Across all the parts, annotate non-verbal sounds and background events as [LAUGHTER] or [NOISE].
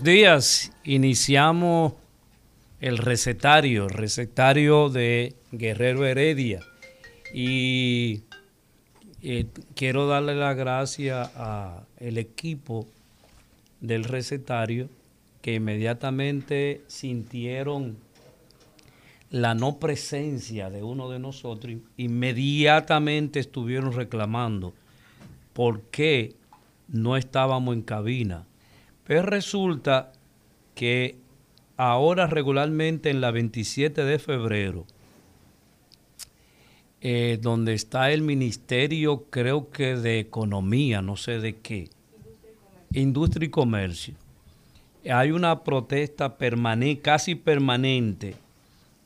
Días. Iniciamos el recetario, recetario de Guerrero Heredia. Y eh, quiero darle las gracias al equipo del recetario que inmediatamente sintieron la no presencia de uno de nosotros, inmediatamente estuvieron reclamando por qué no estábamos en cabina. Pero resulta que ahora regularmente en la 27 de febrero, eh, donde está el Ministerio, creo que de Economía, no sé de qué, Industria y Comercio, hay una protesta casi permanente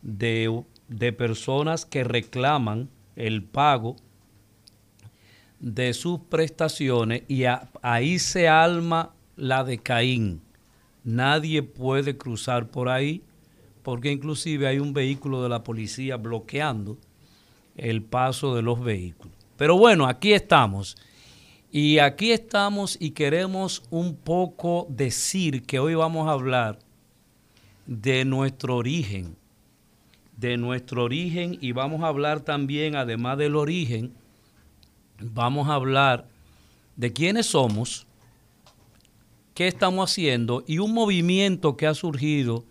de, de personas que reclaman el pago de sus prestaciones y a- ahí se alma la de Caín. Nadie puede cruzar por ahí porque inclusive hay un vehículo de la policía bloqueando el paso de los vehículos. Pero bueno, aquí estamos. Y aquí estamos y queremos un poco decir que hoy vamos a hablar de nuestro origen, de nuestro origen y vamos a hablar también, además del origen, vamos a hablar de quiénes somos, qué estamos haciendo y un movimiento que ha surgido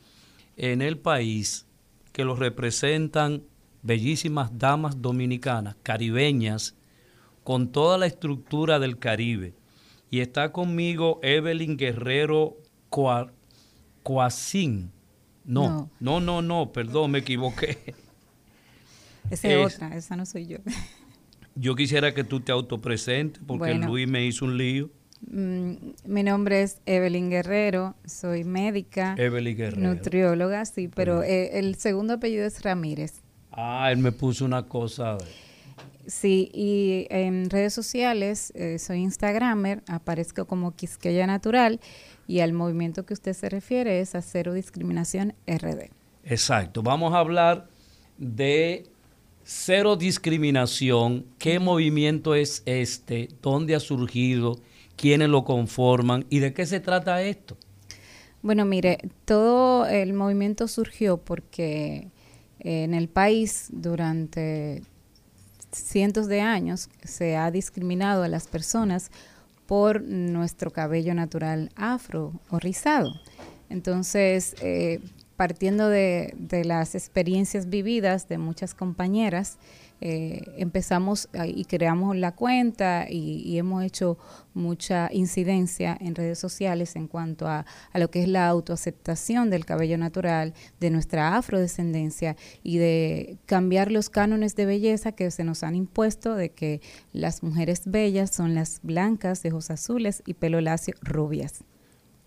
en el país que lo representan bellísimas damas dominicanas, caribeñas, con toda la estructura del Caribe. Y está conmigo Evelyn Guerrero Coacín. No, no, no, no, perdón, me equivoqué. [LAUGHS] Esa es Es- otra, esa no soy yo. [LAUGHS] Yo quisiera que tú te autopresentes porque Bueno. Luis me hizo un lío. Mm, Mi nombre es Evelyn Guerrero, soy médica, Evelyn Guerrero. nutrióloga, sí, pero eh, el segundo apellido es Ramírez. Ah, él me puso una cosa. Sí, y en redes sociales eh, soy Instagramer, aparezco como Quisqueya Natural y al movimiento que usted se refiere es a Cero Discriminación RD. Exacto. Vamos a hablar de cero discriminación. ¿Qué movimiento es este? ¿Dónde ha surgido? ¿Quiénes lo conforman? ¿Y de qué se trata esto? Bueno, mire, todo el movimiento surgió porque eh, en el país durante cientos de años se ha discriminado a las personas por nuestro cabello natural afro o rizado. Entonces, eh, partiendo de, de, las experiencias vividas de muchas compañeras, eh, empezamos y creamos la cuenta y, hemos hecho mucha incidencia en redes sociales en cuanto a, a, lo que es la autoaceptación del cabello natural, de nuestra afrodescendencia y de cambiar los cánones de belleza que se nos han impuesto de que las mujeres bellas son las blancas, de ojos azules y pelo lacio rubias.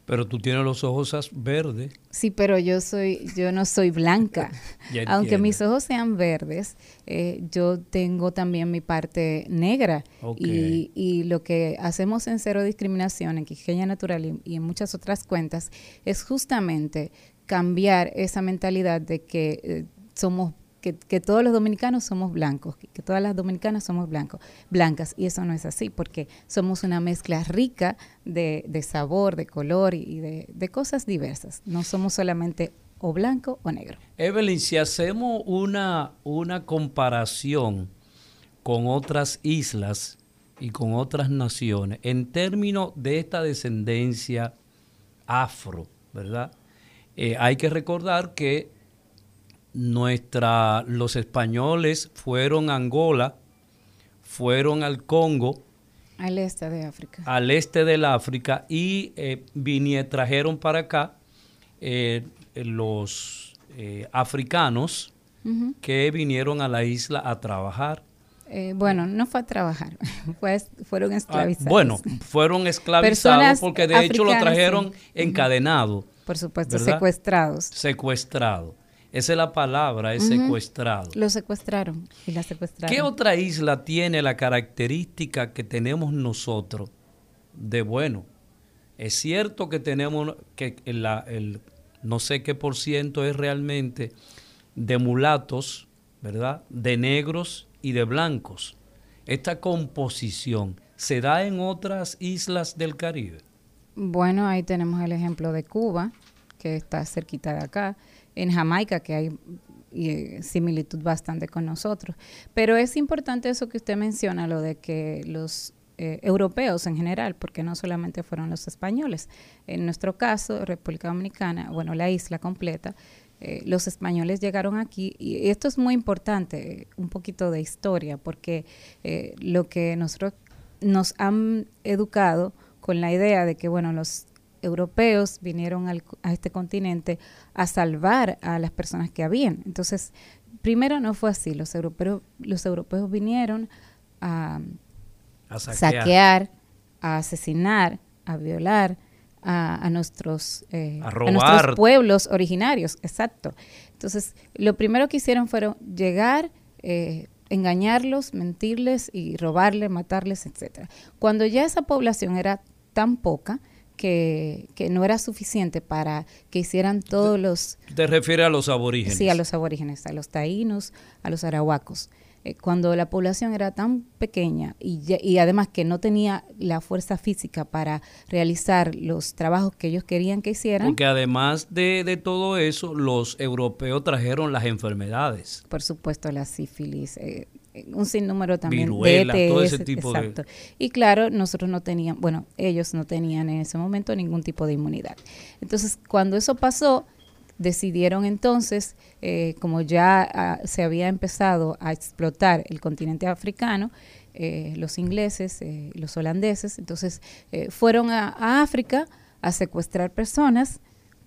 Pero tú tienes los ojos verdes. Sí, pero yo soy, yo no soy blanca. [LAUGHS] Aunque mis ojos sean verdes, eh, yo tengo también mi parte negra. Y, y, lo que hacemos en Cero Discriminación, en Quisqueña Natural y, en muchas otras cuentas, es justamente cambiar esa mentalidad de que eh, somos que, todos los dominicanos somos blancos, que, todas las dominicanas somos blancos, blancas, y eso no es así, porque somos una mezcla rica de, sabor, de color y, de, cosas diversas. No somos solamente o blanco o negro. Evelyn, si hacemos una, una comparación con otras islas y con otras naciones, en términos de esta descendencia afro, ¿verdad? Eh, hay que recordar que nuestra, los españoles fueron a Angola, fueron al Congo. Al este de África. Al este del África y eh, trajeron para acá eh, los eh, africanos que vinieron a la isla a trabajar. Eh, bueno, no fue a trabajar, [LAUGHS] pues fueron ah, esclavizados. bueno, fueron esclavizados porque de hecho lo trajeron encadenado. Por supuesto, secuestrados. Secuestrado. Esa es la palabra, es secuestrado. Lo secuestraron y la secuestraron. ¿Qué otra isla tiene la característica que tenemos nosotros de bueno? Es cierto que tenemos que el no sé qué por ciento es realmente de mulatos, ¿verdad? De negros y de blancos. Esta composición se da en otras islas del Caribe. Bueno, ahí tenemos el ejemplo de Cuba, que está cerquita de acá en Jamaica, que hay eh, similitud bastante con nosotros. Pero es importante eso que usted menciona, lo de que los eh, europeos en general, porque no solamente fueron los españoles. En nuestro caso, República Dominicana, bueno, la isla completa, eh, los españoles llegaron aquí y esto es muy importante, un poquito de historia, porque lo que nosotros nos han educado con la idea de que, bueno, los europeos vinieron a este continente a salvar a las personas que habían. Entonces, primero no fue así. Los europeos, los europeos vinieron a, saquear. a asesinar, a violar a, nuestros, eh, nuestros pueblos originarios. Exacto. Entonces, lo primero que hicieron fueron llegar, eh, engañarlos, mentirles y robarles, matarles, etcétera. Cuando ya esa población era tan poca, que, no era suficiente para que hicieran todos los... ¿Te refieres a los aborígenes? Sí, a los aborígenes, a los taínos, a los arahuacos. Eh, cuando la población era tan pequeña y, y, además que no tenía la fuerza física para realizar los trabajos que ellos querían que hicieran. Porque además de, de todo eso, los europeos trajeron las enfermedades. Por supuesto, la sífilis, eh, un sinnúmero también de ETS, todo ese tipo exacto. Y claro, nosotros no teníamos, bueno, ellos no tenían en ese momento ningún tipo de inmunidad. Entonces, cuando eso pasó, decidieron entonces, eh, como ya ah, se había empezado a explotar el continente africano, eh, los ingleses, eh, los holandeses, entonces fueron a, a África a secuestrar personas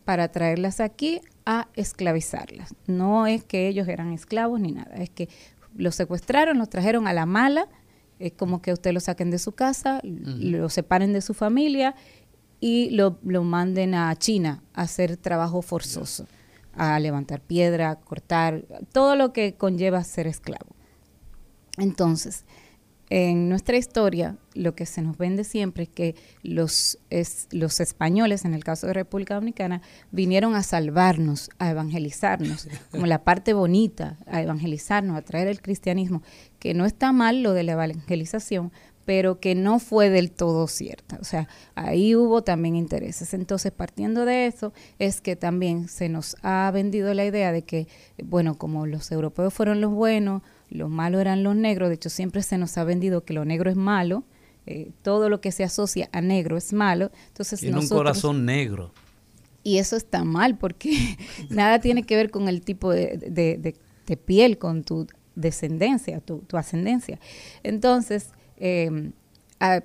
para traerlas aquí a esclavizarlas. No es que ellos eran esclavos ni nada, es que los secuestraron, los trajeron a la mala, es como que usted lo saquen de su casa, lo separen de su familia y lo, manden a China a hacer trabajo forzoso, a levantar piedra, cortar, todo lo que conlleva ser esclavo. Entonces, en nuestra historia lo que se nos vende siempre es que los, los españoles, en el caso de República Dominicana, vinieron a salvarnos, a evangelizarnos, como la parte bonita, a evangelizarnos, a traer el cristianismo, que no está mal lo de la evangelización, pero que no fue del todo cierta. O sea, ahí hubo también intereses. Entonces, partiendo de eso, es que también se nos ha vendido la idea de que, bueno, como los europeos fueron los buenos, los malos eran los negros, de hecho siempre se nos ha vendido que lo negro es malo, eh, todo lo que se asocia a negro es malo. Entonces Tiene un corazón negro. Y eso está mal porque [LAUGHS] nada tiene que ver con el tipo de, de, piel, con tu descendencia, tu, tu ascendencia. Entonces, em,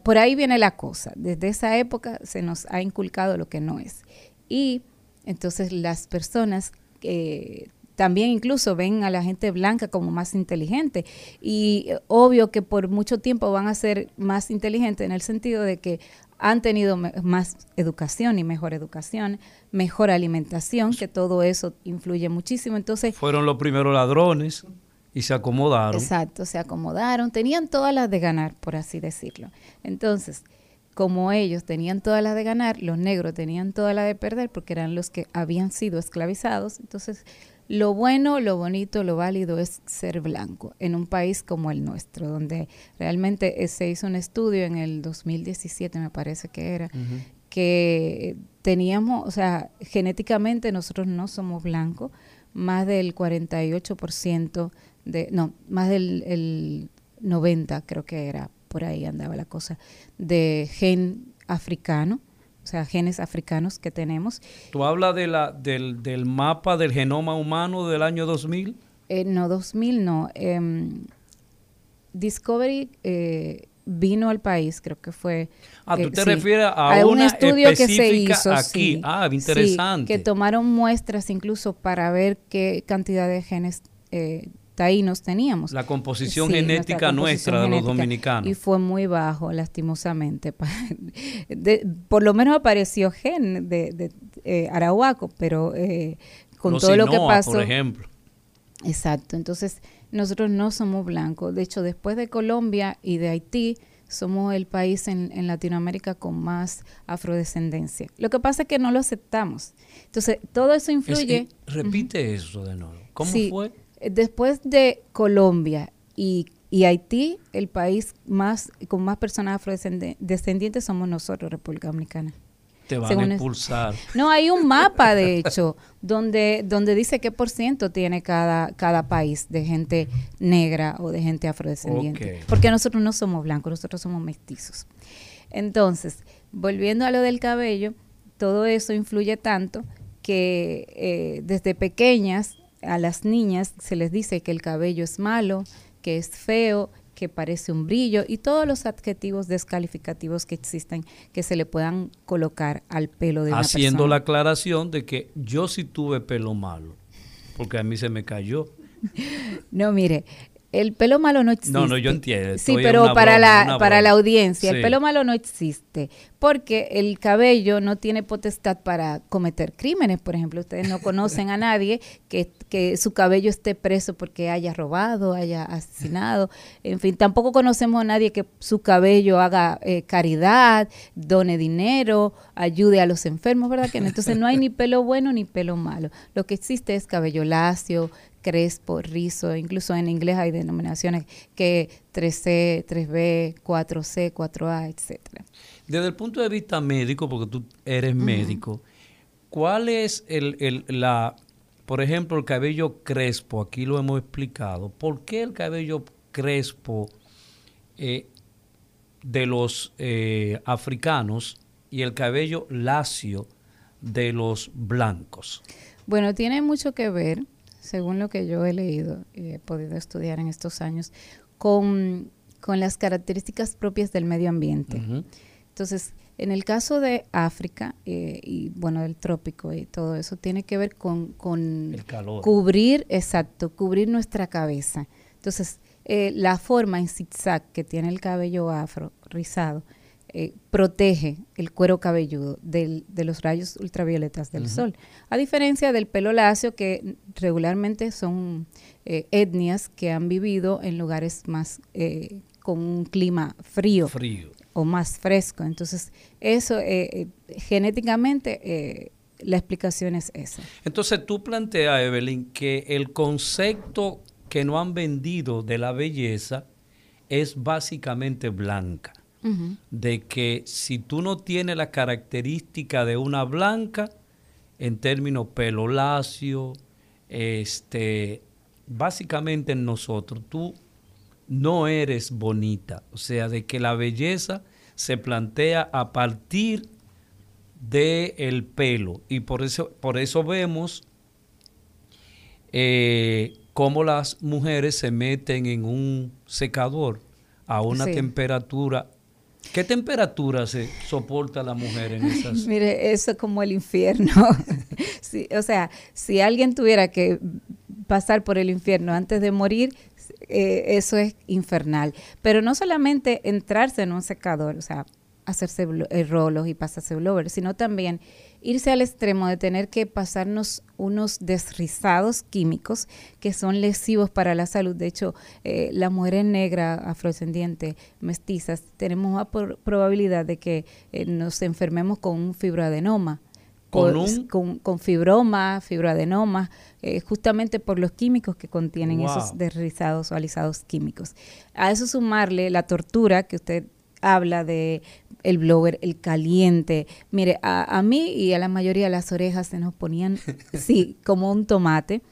por ahí viene la cosa. Desde esa época se nos ha inculcado lo que no es. Y entonces las personas eh, también incluso ven a la gente blanca como más inteligente. Y eh, obvio que por mucho tiempo van a ser más inteligentes en el sentido de que han tenido más educación y mejor educación, mejor alimentación, que todo eso influye muchísimo. Entonces fueron los primeros ladrones y se acomodaron. Exacto, se acomodaron, tenían todas las de ganar, por así decirlo. Entonces, como ellos tenían todas las de ganar, los negros tenían todas las de perder porque eran los que habían sido esclavizados. Entonces, lo bueno, lo bonito, lo válido es ser blanco en un país como el nuestro, donde realmente eh, se hizo un estudio en el 2017, me parece que era, que teníamos, o sea, genéticamente nosotros no somos blancos, más del 48% de, no, más del el 90 creo que era, por ahí andaba la cosa, de gen africano o sea, genes africanos que tenemos. ¿Tú hablas de la, del, del mapa del genoma humano del año 2000? Eh, no, 2000 no. Em, Discovery eh, vino al país, creo que fue. Ah, tú te refieres a, un estudio que se hizo aquí. ah, interesante. que tomaron muestras incluso para ver qué cantidad de genes eh, taínos teníamos. La composición genética nuestra de los dominicanos. Y fue muy bajo, lastimosamente. [LAUGHS] por lo menos apareció gen de, de eh, Arahuaco, pero eh, con todo lo que pasó. por ejemplo. Exacto. Entonces, nosotros no somos blancos. De hecho, después de Colombia y de Haití, somos el país en, Latinoamérica con más afrodescendencia. Lo que pasa es que no lo aceptamos. Entonces, todo eso influye. repite eso de nuevo. ¿Cómo fue? Después de Colombia y, Haití, el país más con más personas afrodescendientes somos nosotros, República Dominicana. Te van a expulsar. No, hay un [LAUGHS] mapa, de hecho, donde, donde dice qué por ciento tiene cada, cada país de gente negra o de gente afrodescendiente. Porque nosotros no somos blancos, nosotros somos mestizos. Entonces, volviendo a lo del cabello, todo eso influye tanto que eh, desde pequeñas a las niñas se les dice que el cabello es malo, que es feo, que parece un brillo y todos los adjetivos descalificativos que existen que se le puedan colocar al pelo de una Haciendo la aclaración de que yo sí tuve pelo malo, porque a mí se me cayó. [LAUGHS] No, mire, el pelo malo no existe. No, no, yo entiendo. Sí, pero para, la, para la audiencia, el pelo malo no existe porque el cabello no tiene potestad para cometer crímenes. Por ejemplo, ustedes no conocen a nadie que, que su cabello esté preso porque haya robado, haya asesinado. En fin, tampoco conocemos a nadie que su cabello haga eh, caridad, done dinero, ayude a los enfermos, ¿verdad? Que Entonces no hay ni pelo bueno ni pelo malo. Lo que existe es cabello lacio, crespo, rizo, incluso en inglés hay denominaciones que 3C, 3B, 4C, 4A, etcétera. Desde el punto de vista médico, porque tú eres médico, ¿cuál es el, el, la, por ejemplo, el cabello crespo? Aquí lo hemos explicado. ¿Por qué el cabello crespo eh, de los eh, africanos y el cabello lacio de los blancos? Bueno, tiene mucho que ver según lo que yo he leído y he podido estudiar en estos años, con, las características propias del medio ambiente. Entonces, en el caso de África eh, y bueno, del trópico y todo eso, tiene que ver con, cubrir, exacto, cubrir nuestra cabeza. Entonces, eh, la forma en zigzag que tiene el cabello afro rizado eh, protege el cuero cabelludo de los rayos ultravioletas del sol. A diferencia del pelo lacio, que regularmente son eh, etnias que han vivido en lugares más eh, con un clima frío, o más fresco. Entonces, eso genéticamente la explicación es esa. Entonces, tú planteas, Evelyn, que el concepto que no han vendido de la belleza es básicamente blanca de que si tú no tienes la característica de una blanca, en términos pelo lacio, este, básicamente en nosotros, tú no eres bonita. O sea, de que la belleza se plantea a partir del el pelo. Y por eso, por eso vemos eh, cómo las mujeres se meten en un secador a una Sí. temperatura. ¿Qué temperatura se soporta la mujer en esas? Mire, eso es como el infierno. [LAUGHS] Sí, o sea, si alguien tuviera que pasar por el infierno antes de morir, eh, eso es infernal. Pero no solamente entrarse en un secador, o sea, hacerse eh, rolos y pasarse blower, sino también irse al extremo de tener que pasarnos unos desrizados químicos que son lesivos para la salud. De hecho, eh, las mujeres negras, afrodescendientes, mestizas, tenemos más por- probabilidad de que eh, nos enfermemos con un fibroadenoma. ¿Con un? con, con fibroma, fibroadenoma, eh, justamente por los químicos que contienen Wow. esos desrizados o alisados químicos. A eso sumarle la tortura que usted habla de el blower, el caliente. Mire, a, a mí y a la mayoría las orejas se nos ponían, [LAUGHS] sí, como un tomate.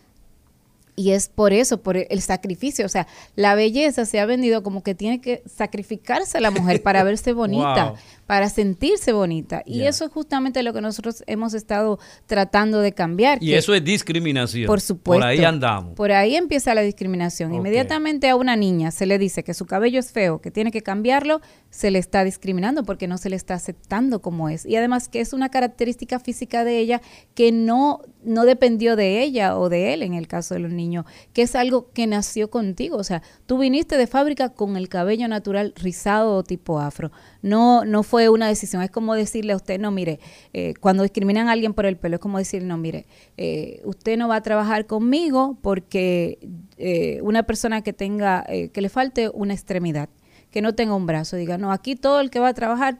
Y es por eso, por el sacrificio. O sea, la belleza se ha vendido como que tiene que sacrificarse a la mujer para verse bonita, [LAUGHS] Wow. Para sentirse bonita. Y eso es justamente lo que nosotros hemos estado tratando de cambiar. Y eso es discriminación. por supuesto. Por ahí andamos. Por ahí empieza la discriminación. Inmediatamente a una niña se le dice que su cabello es feo, que tiene que cambiarlo, se le está discriminando porque no se le está aceptando como es. Y además que es una característica física de ella que no, no dependió de ella o de él en el caso de los niños, que es algo que nació contigo. O sea, tú viniste de fábrica con el cabello natural rizado o tipo afro. No, no fue una decisión. Es como decirle a usted, no, mire, eh, cuando discriminan a alguien por el pelo, es como decir, no, mire, eh, usted no va a trabajar conmigo porque eh, una persona que tenga, eh, que le falte una extremidad, que no tenga un brazo, diga, no, aquí todo el que va a trabajar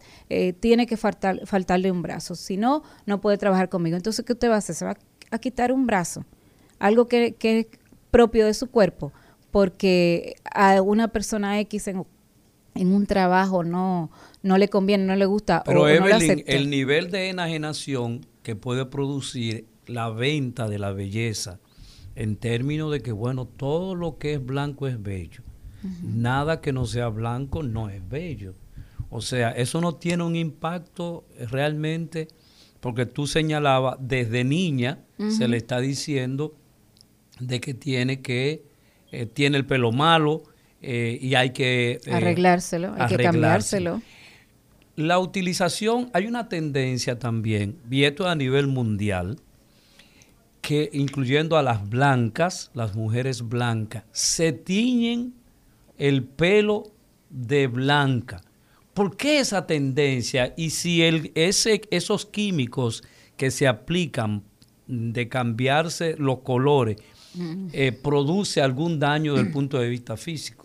tiene que faltar, faltarle un brazo, si no, no puede trabajar conmigo. Entonces, ¿qué usted va a hacer? Se va a quitar un brazo, algo que, que es propio de su cuerpo, porque a una persona X en un trabajo no, no le conviene, no le gusta Pero o, o no Evelyn, acepta. el nivel de enajenación que puede producir la venta de la belleza, en términos de que, bueno, todo lo que es blanco es bello. Nada que no sea blanco no es bello. O sea, eso no tiene un impacto realmente, porque tú señalabas, desde niña se le está diciendo de que tiene que, eh, tiene el pelo malo eh, y hay que... eh, arreglárselo, hay que cambiárselo. La utilización, hay una tendencia también, y esto a nivel mundial, que incluyendo a las blancas, las mujeres blancas, se tiñen el pelo de blanca. ¿Por qué esa tendencia? Y si el, ese, esos químicos que se aplican de cambiarse los colores eh, produce algún daño desde el punto de vista físico.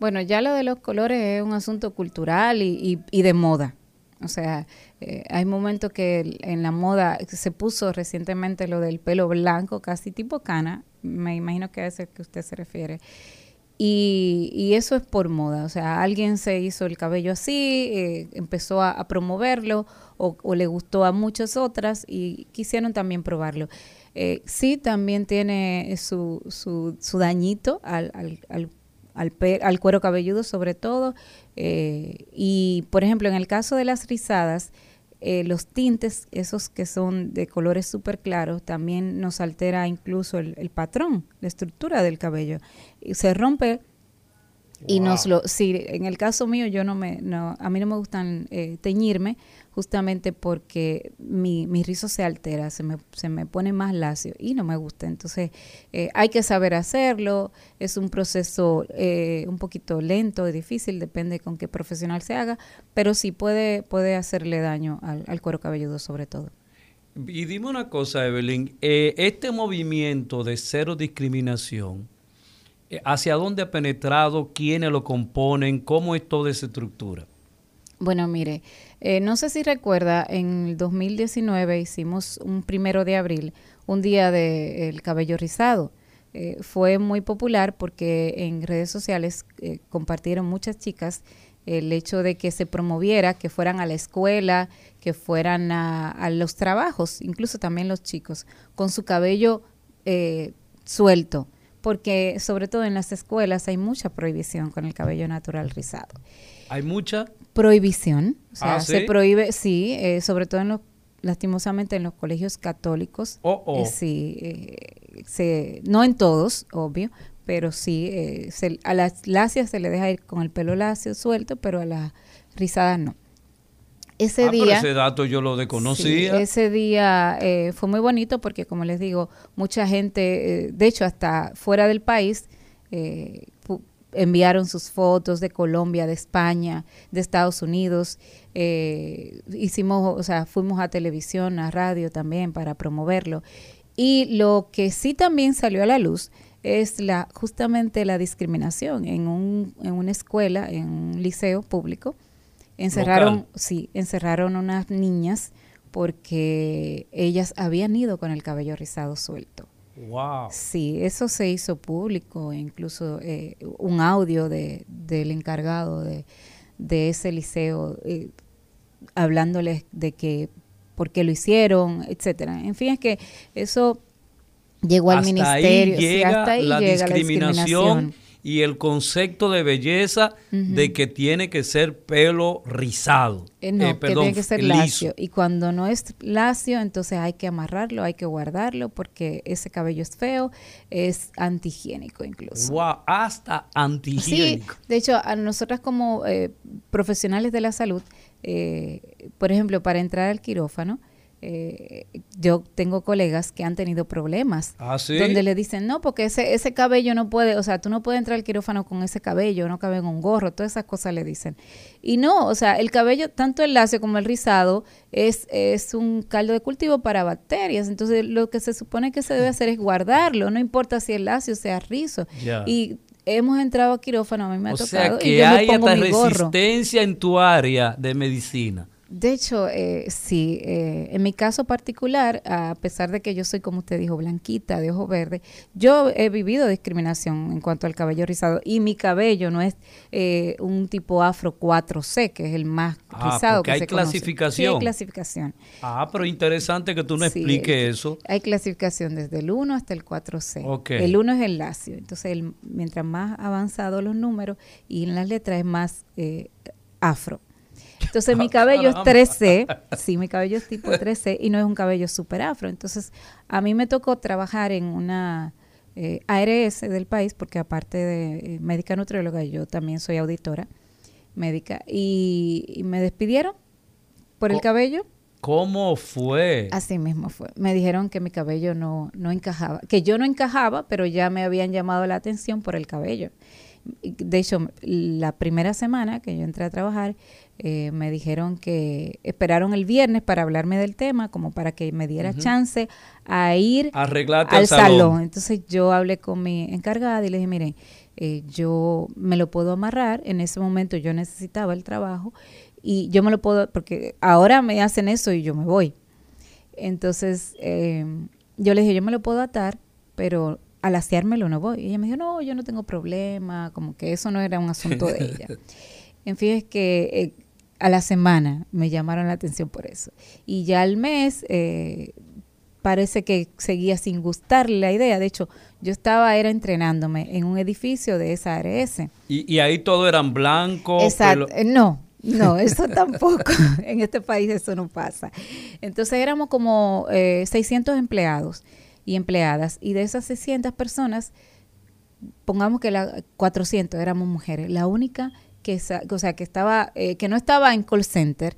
Bueno, ya lo de los colores es un asunto cultural y, y- de moda. O sea, eh, hay momentos que el- en la moda se puso recientemente lo del pelo blanco, casi tipo cana. Me imagino que a ese que usted se refiere. Y, y eso es por moda. O sea, alguien se hizo el cabello así, eh, empezó a, promoverlo o, o le gustó a muchas otras y quisieron también probarlo. Eh, sí, también tiene su, su, su dañito al, al al, al cuero cabelludo sobre todo. eh, y, por ejemplo, en el caso de las rizadas, eh, los tintes, esos que son de colores súper claros, también nos altera incluso el, el patrón, la estructura del cabello. Y se rompe y nos lo sí en el caso mío yo no me no a mí no me gustan eh, teñirme justamente porque mi, mi rizo se altera se me, se me pone más lacio y no me gusta entonces eh, hay que saber hacerlo es un proceso eh, un poquito lento y difícil depende con qué profesional se haga pero sí puede puede hacerle daño al, al cuero cabelludo sobre todo Y dime una cosa, Evelyn, eh, este movimiento de cero discriminación, eh, ¿hacia dónde ha penetrado? ¿Quiénes lo componen? ¿Cómo es toda esa estructura? Bueno, mire, eh, no sé si recuerda, en el 2019 hicimos un primero de abril, un día del cabello rizado. Eh, fue muy popular porque en redes sociales eh, compartieron muchas chicas el hecho de que se promoviera, que fueran a la escuela, que fueran a, a los trabajos, incluso también los chicos, con su cabello eh, suelto, porque sobre todo en las escuelas hay mucha prohibición con el cabello natural rizado ¿Hay mucha? Prohibición, o sea, Ah, se prohíbe, sí, eh, sobre todo en los lastimosamente en los colegios católicos, Oh, oh. eh, sí, eh, se, no en todos, obvio, pero sí, eh, se- a las lacias se le deja ir con el pelo lacio suelto, pero a las rizadas no. Ese Ah, pero día... ese dato yo lo desconocía. Sí, ese día fue muy bonito porque, como les digo, mucha gente, de hecho, hasta fuera del país, eh, enviaron sus fotos de Colombia, de España, de Estados Unidos. eh, hicimos, o sea, fuimos a televisión, a radio también para promoverlo. Y lo que sí también salió a la luz es la justamente la discriminación en, un, en una escuela, en un liceo público. Encerraron, Local. sí, encerraron unas niñas porque ellas habían ido con el cabello rizado suelto. Wow. Sí, eso se hizo público, incluso eh, un audio de, del encargado de, de ese liceo eh, hablándoles de que por qué lo hicieron, etcétera. En fin, es que eso llegó al hasta ministerio, ahí sí, llega, hasta ahí la, llega discriminación la discriminación. Y el concepto de belleza de que tiene que ser pelo rizado. Eh, no, Eh, que perdón, tiene que ser liso. lacio. Y cuando no es lacio, entonces hay que amarrarlo, hay que guardarlo, porque ese cabello es feo, es antihigiénico incluso. Wow, hasta Sí, antihigiénico. de hecho, a nosotras como eh, profesionales de la salud, eh, por ejemplo, para entrar al quirófano, eh, yo tengo colegas que han tenido problemas. Ah, ¿sí? Donde le dicen, no, porque ese, ese cabello no puede, o sea, tú no puedes entrar al quirófano con ese cabello, no cabe en un gorro, todas esas cosas le dicen. Y no, o sea, el cabello, tanto el lacio como el rizado, es, es un caldo de cultivo para bacterias. Entonces, lo que se supone que se debe hacer es guardarlo, no importa si el lacio sea rizo. Y hemos entrado a quirófano, a mí me ha o tocado, sea y que yo me hay pongo hasta mi gorro. resistencia en tu área de medicina. De hecho, eh, sí, eh, en mi caso particular, a pesar de que yo soy, como usted dijo, blanquita, de ojo verde, yo he vivido discriminación en cuanto al cabello rizado y mi cabello no es eh, un tipo afro 4C, que es el más Ah, rizado porque que hay se conoce. Sí, clasificación. hay clasificación. Ah, pero interesante que tú Sí, expliques el- eso. Hay clasificación desde el 1 hasta el 4C. Ok. El 1 es el lacio. Entonces, el- mientras más avanzados los números y en las letras es más eh, afro. Entonces, mi cabello es Caramba. 3C. Sí, mi cabello es tipo 3C y no es un cabello super afro. Entonces, a mí me tocó trabajar en una eh, ARS del país, porque aparte de eh, médica nutrióloga, yo también soy auditora médica. Y, y me despidieron por el cabello. ¿Cómo fue? Así mismo fue. Me dijeron que mi cabello no, no encajaba, que yo no encajaba, pero ya me habían llamado la atención por el cabello. De hecho, la primera semana que yo entré a trabajar, eh, me dijeron que esperaron el viernes para hablarme del tema, como para que me diera chance a ir al al salón. salón. Entonces yo hablé con mi encargada y le dije, miren, eh, yo me lo puedo amarrar. En ese momento yo necesitaba el trabajo y yo me lo puedo, porque ahora me hacen eso y yo me voy. Entonces eh, yo le dije, yo me lo puedo atar, pero al aseármelo no voy. Y ella me dijo, no, yo no tengo problema, como que eso no era un asunto de ella. [LAUGHS] En fin, es que eh, a la semana me llamaron la atención por eso. Y ya al mes eh, parece que seguía sin gustarle la idea. De hecho, yo estaba, era entrenándome en un edificio de esa ARS. Y, y ahí todo eran blancos. Exacto. pelo- Eh, No, no, eso [LAUGHS] tampoco. en este país eso no pasa. Entonces éramos como eh, 600 empleados y empleadas. Y de esas 600 personas, pongamos que la 400 éramos mujeres. La única que, o sea, que, estaba, eh, que no estaba en call center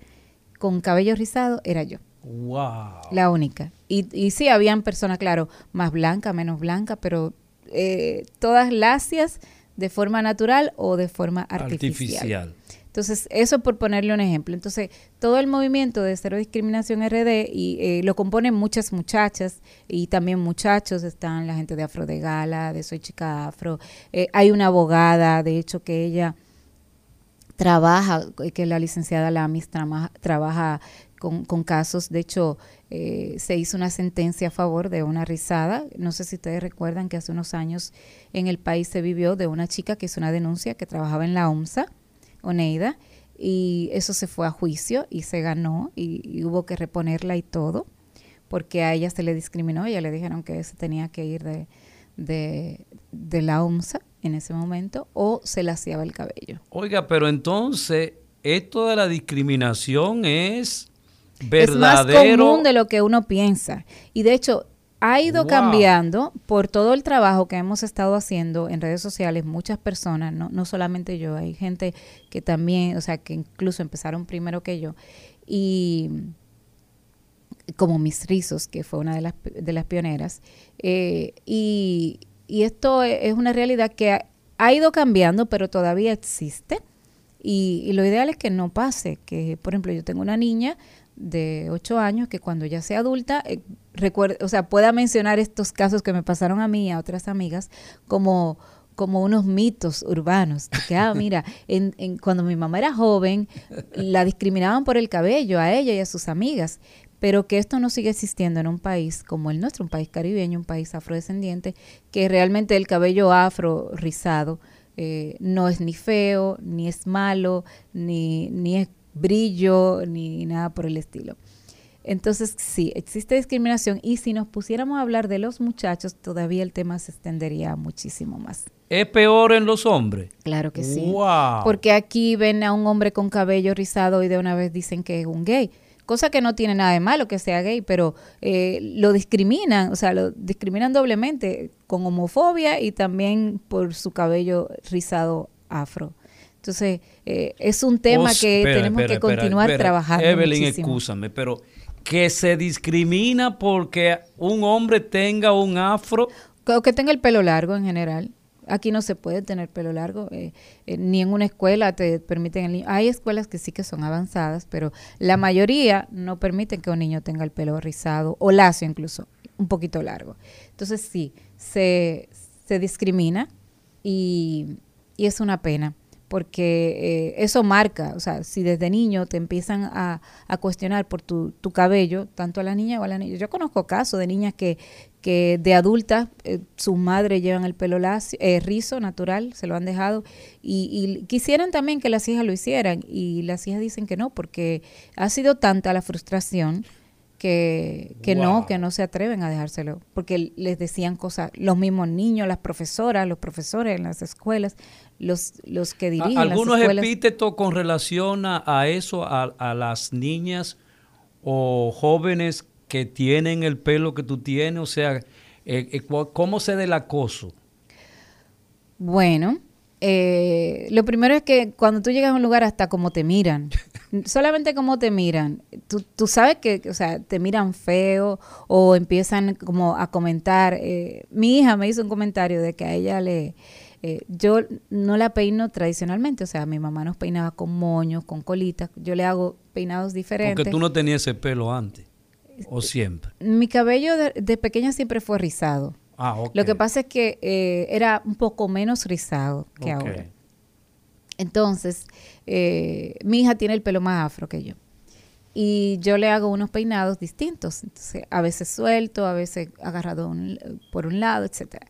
con cabello rizado era yo. Wow. La única. Y, y sí, habían personas, claro, más blancas, menos blancas, pero eh, todas lacias de forma natural o de forma artificial. Artificial. Entonces, eso por ponerle un ejemplo. Entonces, todo el movimiento de Cero Discriminación RD y eh, lo componen muchas muchachas y también muchachos. Están la gente de Afro de Gala, de Soy Chica Afro. Eh, hay una abogada, de hecho, que ella trabaja, que la licenciada Lamis trama- trabaja con, casos. De hecho, eh, se hizo una sentencia a favor de una rizada. No sé si ustedes recuerdan que hace unos años en el país se vivió de una chica que hizo una denuncia que trabajaba en la OMSA, Oneida, y eso se fue a juicio y se ganó y, y hubo que reponerla y todo, porque a ella se le discriminó, ella le dijeron que se tenía que ir de, de, de la OMSA en ese momento o se hacía el cabello. Oiga, pero entonces, esto de la discriminación es verdadero. Es más común de lo que uno piensa. Y de hecho, ha ido Wow. cambiando por todo el trabajo que hemos estado haciendo en redes sociales, muchas personas, no, no solamente yo, hay gente que también, o sea, que incluso empezaron primero que yo, y como Mis Rizos, que fue una de las, de las pioneras, eh, y, y esto e- es una realidad que ha, ha ido cambiando, pero todavía existe, y, y lo ideal es que no pase, que por ejemplo yo tengo una niña de 8 años que cuando ya sea adulta, eh, recuerde, o sea, pueda mencionar estos casos que me pasaron a mí y a otras amigas como como unos mitos urbanos, que, ah, [LAUGHS] mira, en, en- cuando mi mamá era joven, la discriminaban por el cabello a ella y a sus amigas, pero que esto no sigue existiendo en un país como el nuestro, un país caribeño, un país afrodescendiente, que realmente el cabello afro rizado eh, no es ni feo, ni es malo, ni, ni es brillo, ni nada por el estilo. Entonces, sí, existe discriminación y si nos pusiéramos a hablar de los muchachos, todavía el tema se extendería muchísimo más. Es peor en los hombres. Claro que sí. Wow. Porque aquí ven a un hombre con cabello rizado y de una vez dicen que es un gay. Cosa que no tiene nada de malo que sea gay, pero eh, lo discriminan, o sea, lo discriminan doblemente con homofobia y también por su cabello rizado afro. Entonces, eh, es un tema que espera, tenemos espera, que continuar espera. trabajando Evelyn, muchísimo. excúsame, pero que se discrimina porque un hombre tenga un afro. O que tenga el pelo largo en general. Aquí no se puede tener pelo largo, eh, eh, ni en una escuela te permiten el niño. Hay escuelas que sí que son avanzadas, pero la mayoría no permiten que un niño tenga el pelo rizado o lacio incluso, un poquito largo. Entonces sí, se, se discrimina y, y es una pena porque eh, eso marca, o sea, si desde niño te empiezan a, a cuestionar por tu, tu cabello, tanto a la niña o a la niña. Yo conozco casos de niñas que, que de adultas eh, sus madres llevan el pelo lacio, eh, rizo natural, se lo han dejado y, y quisieran también que las hijas lo hicieran y las hijas dicen que no porque ha sido tanta la frustración que, que no, que no se atreven a dejárselo, porque les decían cosas, los mismos niños, las profesoras, los profesores en las escuelas, los, los que A- dirigen algunos las escuelas. epítetos con relación a, a eso, a, a las niñas o jóvenes que tienen el pelo que tú tienes, o sea, eh, eh, ¿cómo se da el acoso? Bueno, eh, lo primero es que cuando tú llegas a un lugar hasta como te miran, [LAUGHS] solamente como te miran, tú, tú sabes que, o sea, te miran feo o empiezan como a comentar. eh, mi hija me hizo un comentario de que a ella le... eh, yo no la peino tradicionalmente, o sea, mi mamá nos peinaba con moños, con colitas, yo le hago peinados diferentes. Porque tú no tenías ese pelo antes, o siempre. Mi cabello de, de pequeña siempre fue rizado. Ah. Lo que pasa es que eh, era un poco menos rizado que ahora. Entonces, eh, mi hija tiene el pelo más afro que yo. Y yo le hago unos peinados distintos. Entonces, a veces suelto, a veces agarrado un- por un lado, etcétera.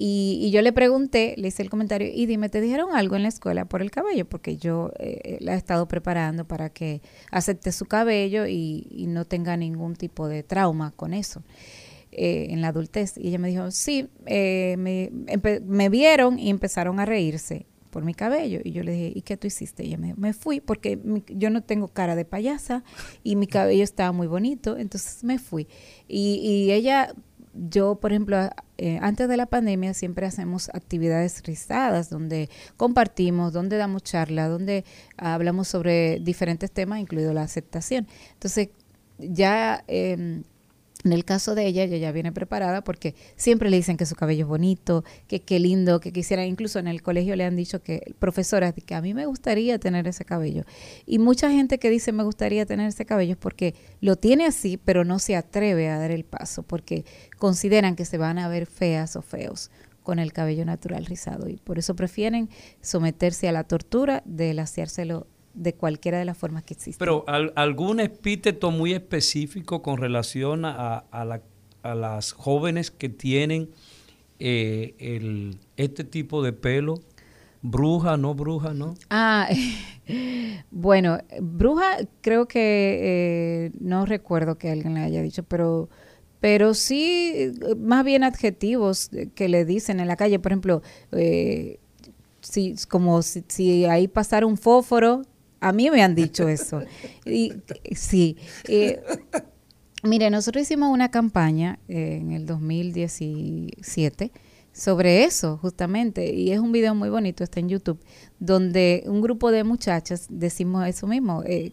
Y, y yo le pregunté, le hice el comentario, y dime, ¿te dijeron algo en la escuela por el cabello? Porque yo eh, la he estado preparando para que acepte su cabello y, y no tenga ningún tipo de trauma con eso eh, en la adultez. Y ella me dijo, sí, eh, me, me vieron y empezaron a reírse por mi cabello. Y yo le dije, ¿y qué tú hiciste? Y ella me dijo, me fui porque mi- yo no tengo cara de payasa y mi cabello estaba muy bonito, entonces me fui. Y, y ella, yo, por ejemplo, eh, antes de la pandemia siempre hacemos actividades rizadas donde compartimos, donde damos charla, donde hablamos sobre diferentes temas, incluido la aceptación. Entonces, ya... en el caso de ella, ella ya viene preparada porque siempre le dicen que su cabello es bonito, que qué lindo, que quisiera, incluso en el colegio le han dicho que profesoras, que a mí me gustaría tener ese cabello. Y mucha gente que dice me gustaría tener ese cabello es porque lo tiene así, pero no se atreve a dar el paso, porque consideran que se van a ver feas o feos con el cabello natural rizado y por eso prefieren someterse a la tortura de laciárselo de cualquiera de las formas que existen. Pero al- algún epíteto muy específico con relación a, a la- a las jóvenes que tienen eh, el, este tipo de pelo, bruja, no bruja, ¿no? Ah, [LAUGHS] bueno, bruja creo que eh, no recuerdo que alguien le haya dicho, pero pero sí más bien adjetivos que le dicen en la calle, por ejemplo, eh, si como si, si ahí pasara un fósforo A mí me han dicho eso. Y, sí. Eh, mire, nosotros hicimos una campaña eh, en el 2017 sobre eso, justamente, y es un video muy bonito, está en YouTube, donde un grupo de muchachas decimos eso mismo, eh,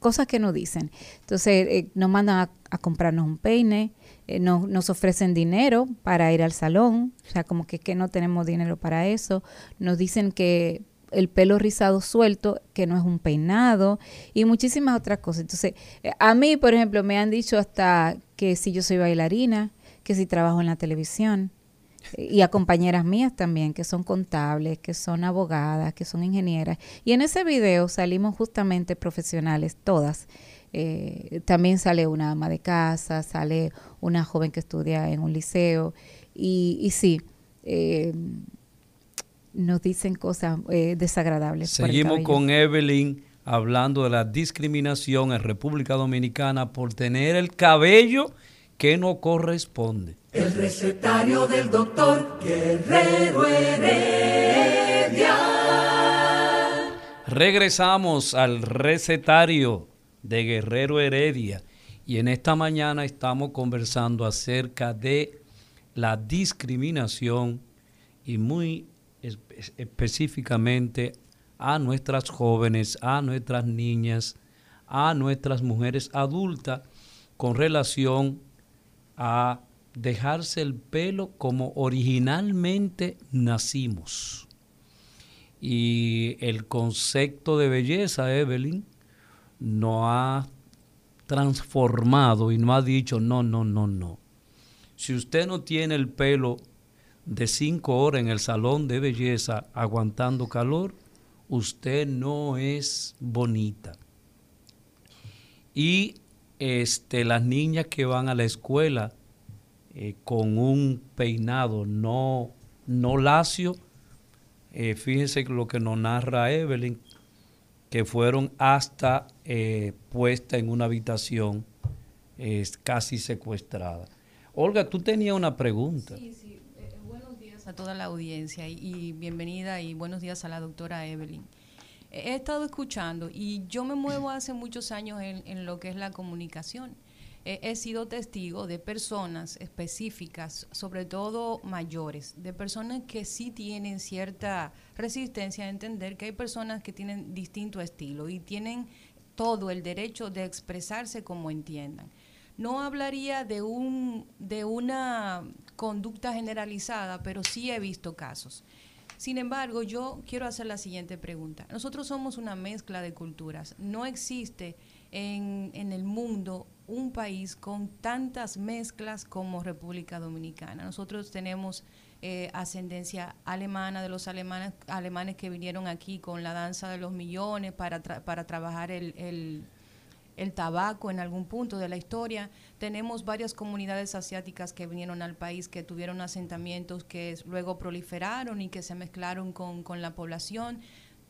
cosas que nos dicen. Entonces, eh, nos mandan a, comprarnos un peine, nos, nos, ofrecen dinero para ir al salón, o sea, como que, que no tenemos dinero para eso. Nos dicen que el pelo rizado suelto, que no es un peinado, y muchísimas otras cosas. Entonces, a mí, por ejemplo, me han dicho hasta que si yo soy bailarina, que si trabajo en la televisión, y a compañeras mías también, que son contables, que son abogadas, que son ingenieras. Y en ese video salimos justamente profesionales, todas. Eh, también sale una ama de casa, sale una joven que estudia en un liceo. Y, y sí, eh, nos dicen cosas eh, desagradables. Seguimos con Evelyn hablando de la discriminación en República Dominicana por tener el cabello que no corresponde. El recetario del doctor Guerrero Heredia. Regresamos al recetario de Guerrero Heredia y en esta mañana estamos conversando acerca de la discriminación y muy específicamente a nuestras jóvenes, a nuestras niñas, a nuestras mujeres adultas con relación a dejarse el pelo como originalmente nacimos. Y el concepto de belleza, Evelyn, no ha transformado y no ha dicho, no, no, no, no. Si usted no tiene el pelo de cinco horas en el salón de belleza aguantando calor, usted no es bonita. Y este, las niñas que van a la escuela eh, con un peinado no, no lacio, eh, fíjense lo que nos narra Evelyn, que fueron hasta eh, puesta en una habitación casi secuestrada. Olga, tú tenías una pregunta. Sí, sí. A toda la audiencia y, bienvenida y buenos días a la doctora Evelyn he estado escuchando y yo me muevo hace muchos años en, lo que es la comunicación he sido testigo de personas específicas, sobre todo mayores, de personas que sí tienen cierta resistencia a entender que hay personas que tienen distinto estilo y tienen todo el derecho de expresarse como entiendan. No hablaría de, un, de una conducta generalizada, pero sí he visto casos. Sin embargo, yo quiero hacer la siguiente pregunta. Nosotros somos una mezcla de culturas. No existe en, en el mundo un país con tantas mezclas como República Dominicana. Nosotros tenemos eh, ascendencia alemana de los alemanes, alemanes que vinieron aquí con la danza de los millones para, para trabajar el, el, tabaco en algún punto de la historia. Tenemos varias comunidades asiáticas que vinieron al país, que tuvieron asentamientos que luego proliferaron y que se mezclaron con, con la población.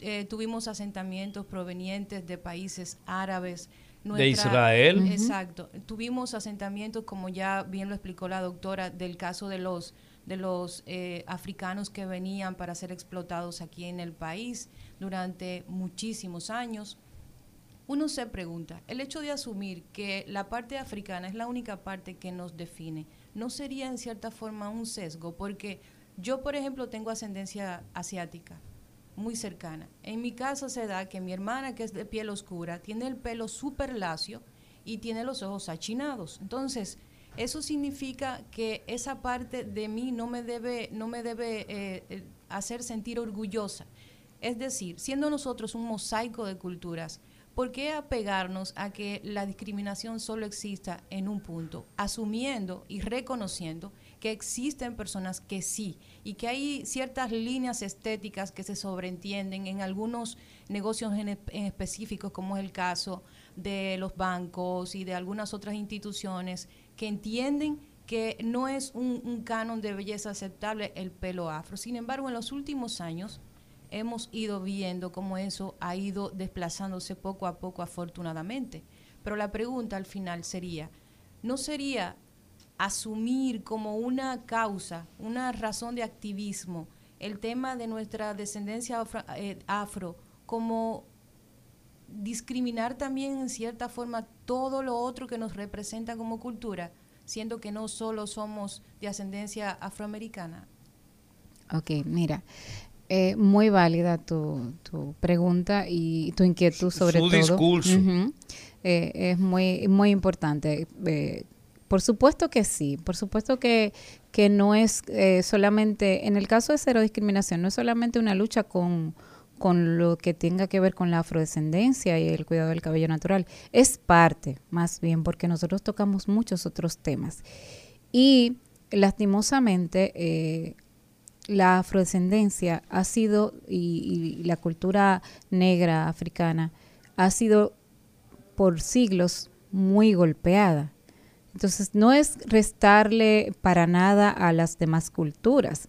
Eh, tuvimos asentamientos provenientes de países árabes, de Israel. Exacto. Tuvimos asentamientos, como ya bien lo explicó la doctora, del caso de los de los eh, africanos que venían para ser explotados aquí en el país durante muchísimos años. Uno se pregunta, el hecho de asumir que la parte africana es la única parte que nos define, ¿no sería en cierta forma un sesgo? Porque yo, por ejemplo, tengo ascendencia asiática, muy cercana. En mi caso se da que mi hermana, que es de piel oscura, tiene el pelo súper lacio y tiene los ojos achinados. Entonces, eso significa que esa parte de mí no me debe, no me debe eh, eh, hacer sentir orgullosa. Es decir, siendo nosotros un mosaico de culturas, ¿por qué apegarnos a que la discriminación solo exista en un punto, asumiendo y reconociendo que existen personas que sí y que hay ciertas líneas estéticas que se sobreentienden en algunos negocios en, específicos, como es el caso de los bancos y de algunas otras instituciones que entienden que no es un, un canon de belleza aceptable el pelo afro. Sin embargo, en los últimos años, hemos ido viendo cómo eso ha ido desplazándose poco a poco afortunadamente. Pero la pregunta al final sería, ¿no sería asumir como una causa, una razón de activismo, el tema de nuestra descendencia afro, eh, como discriminar también en cierta forma todo lo otro que nos representa como cultura, siendo que no solo somos de ascendencia afroamericana? Ok, mira, eh, muy válida tu, tu, pregunta y tu inquietud sobre Su todo. discurso. Eh, es muy, muy importante. Eh, por supuesto que sí, por supuesto que, que no es solamente, en el caso de cero discriminación, no es solamente una lucha con, con lo que tenga que ver con la afrodescendencia y el cuidado del cabello natural. Es parte, más bien, porque nosotros tocamos muchos otros temas. Y lastimosamente, eh, la afrodescendencia ha sido, y, la cultura negra africana, ha sido por siglos muy golpeada. Entonces, no es restarle para nada a las demás culturas,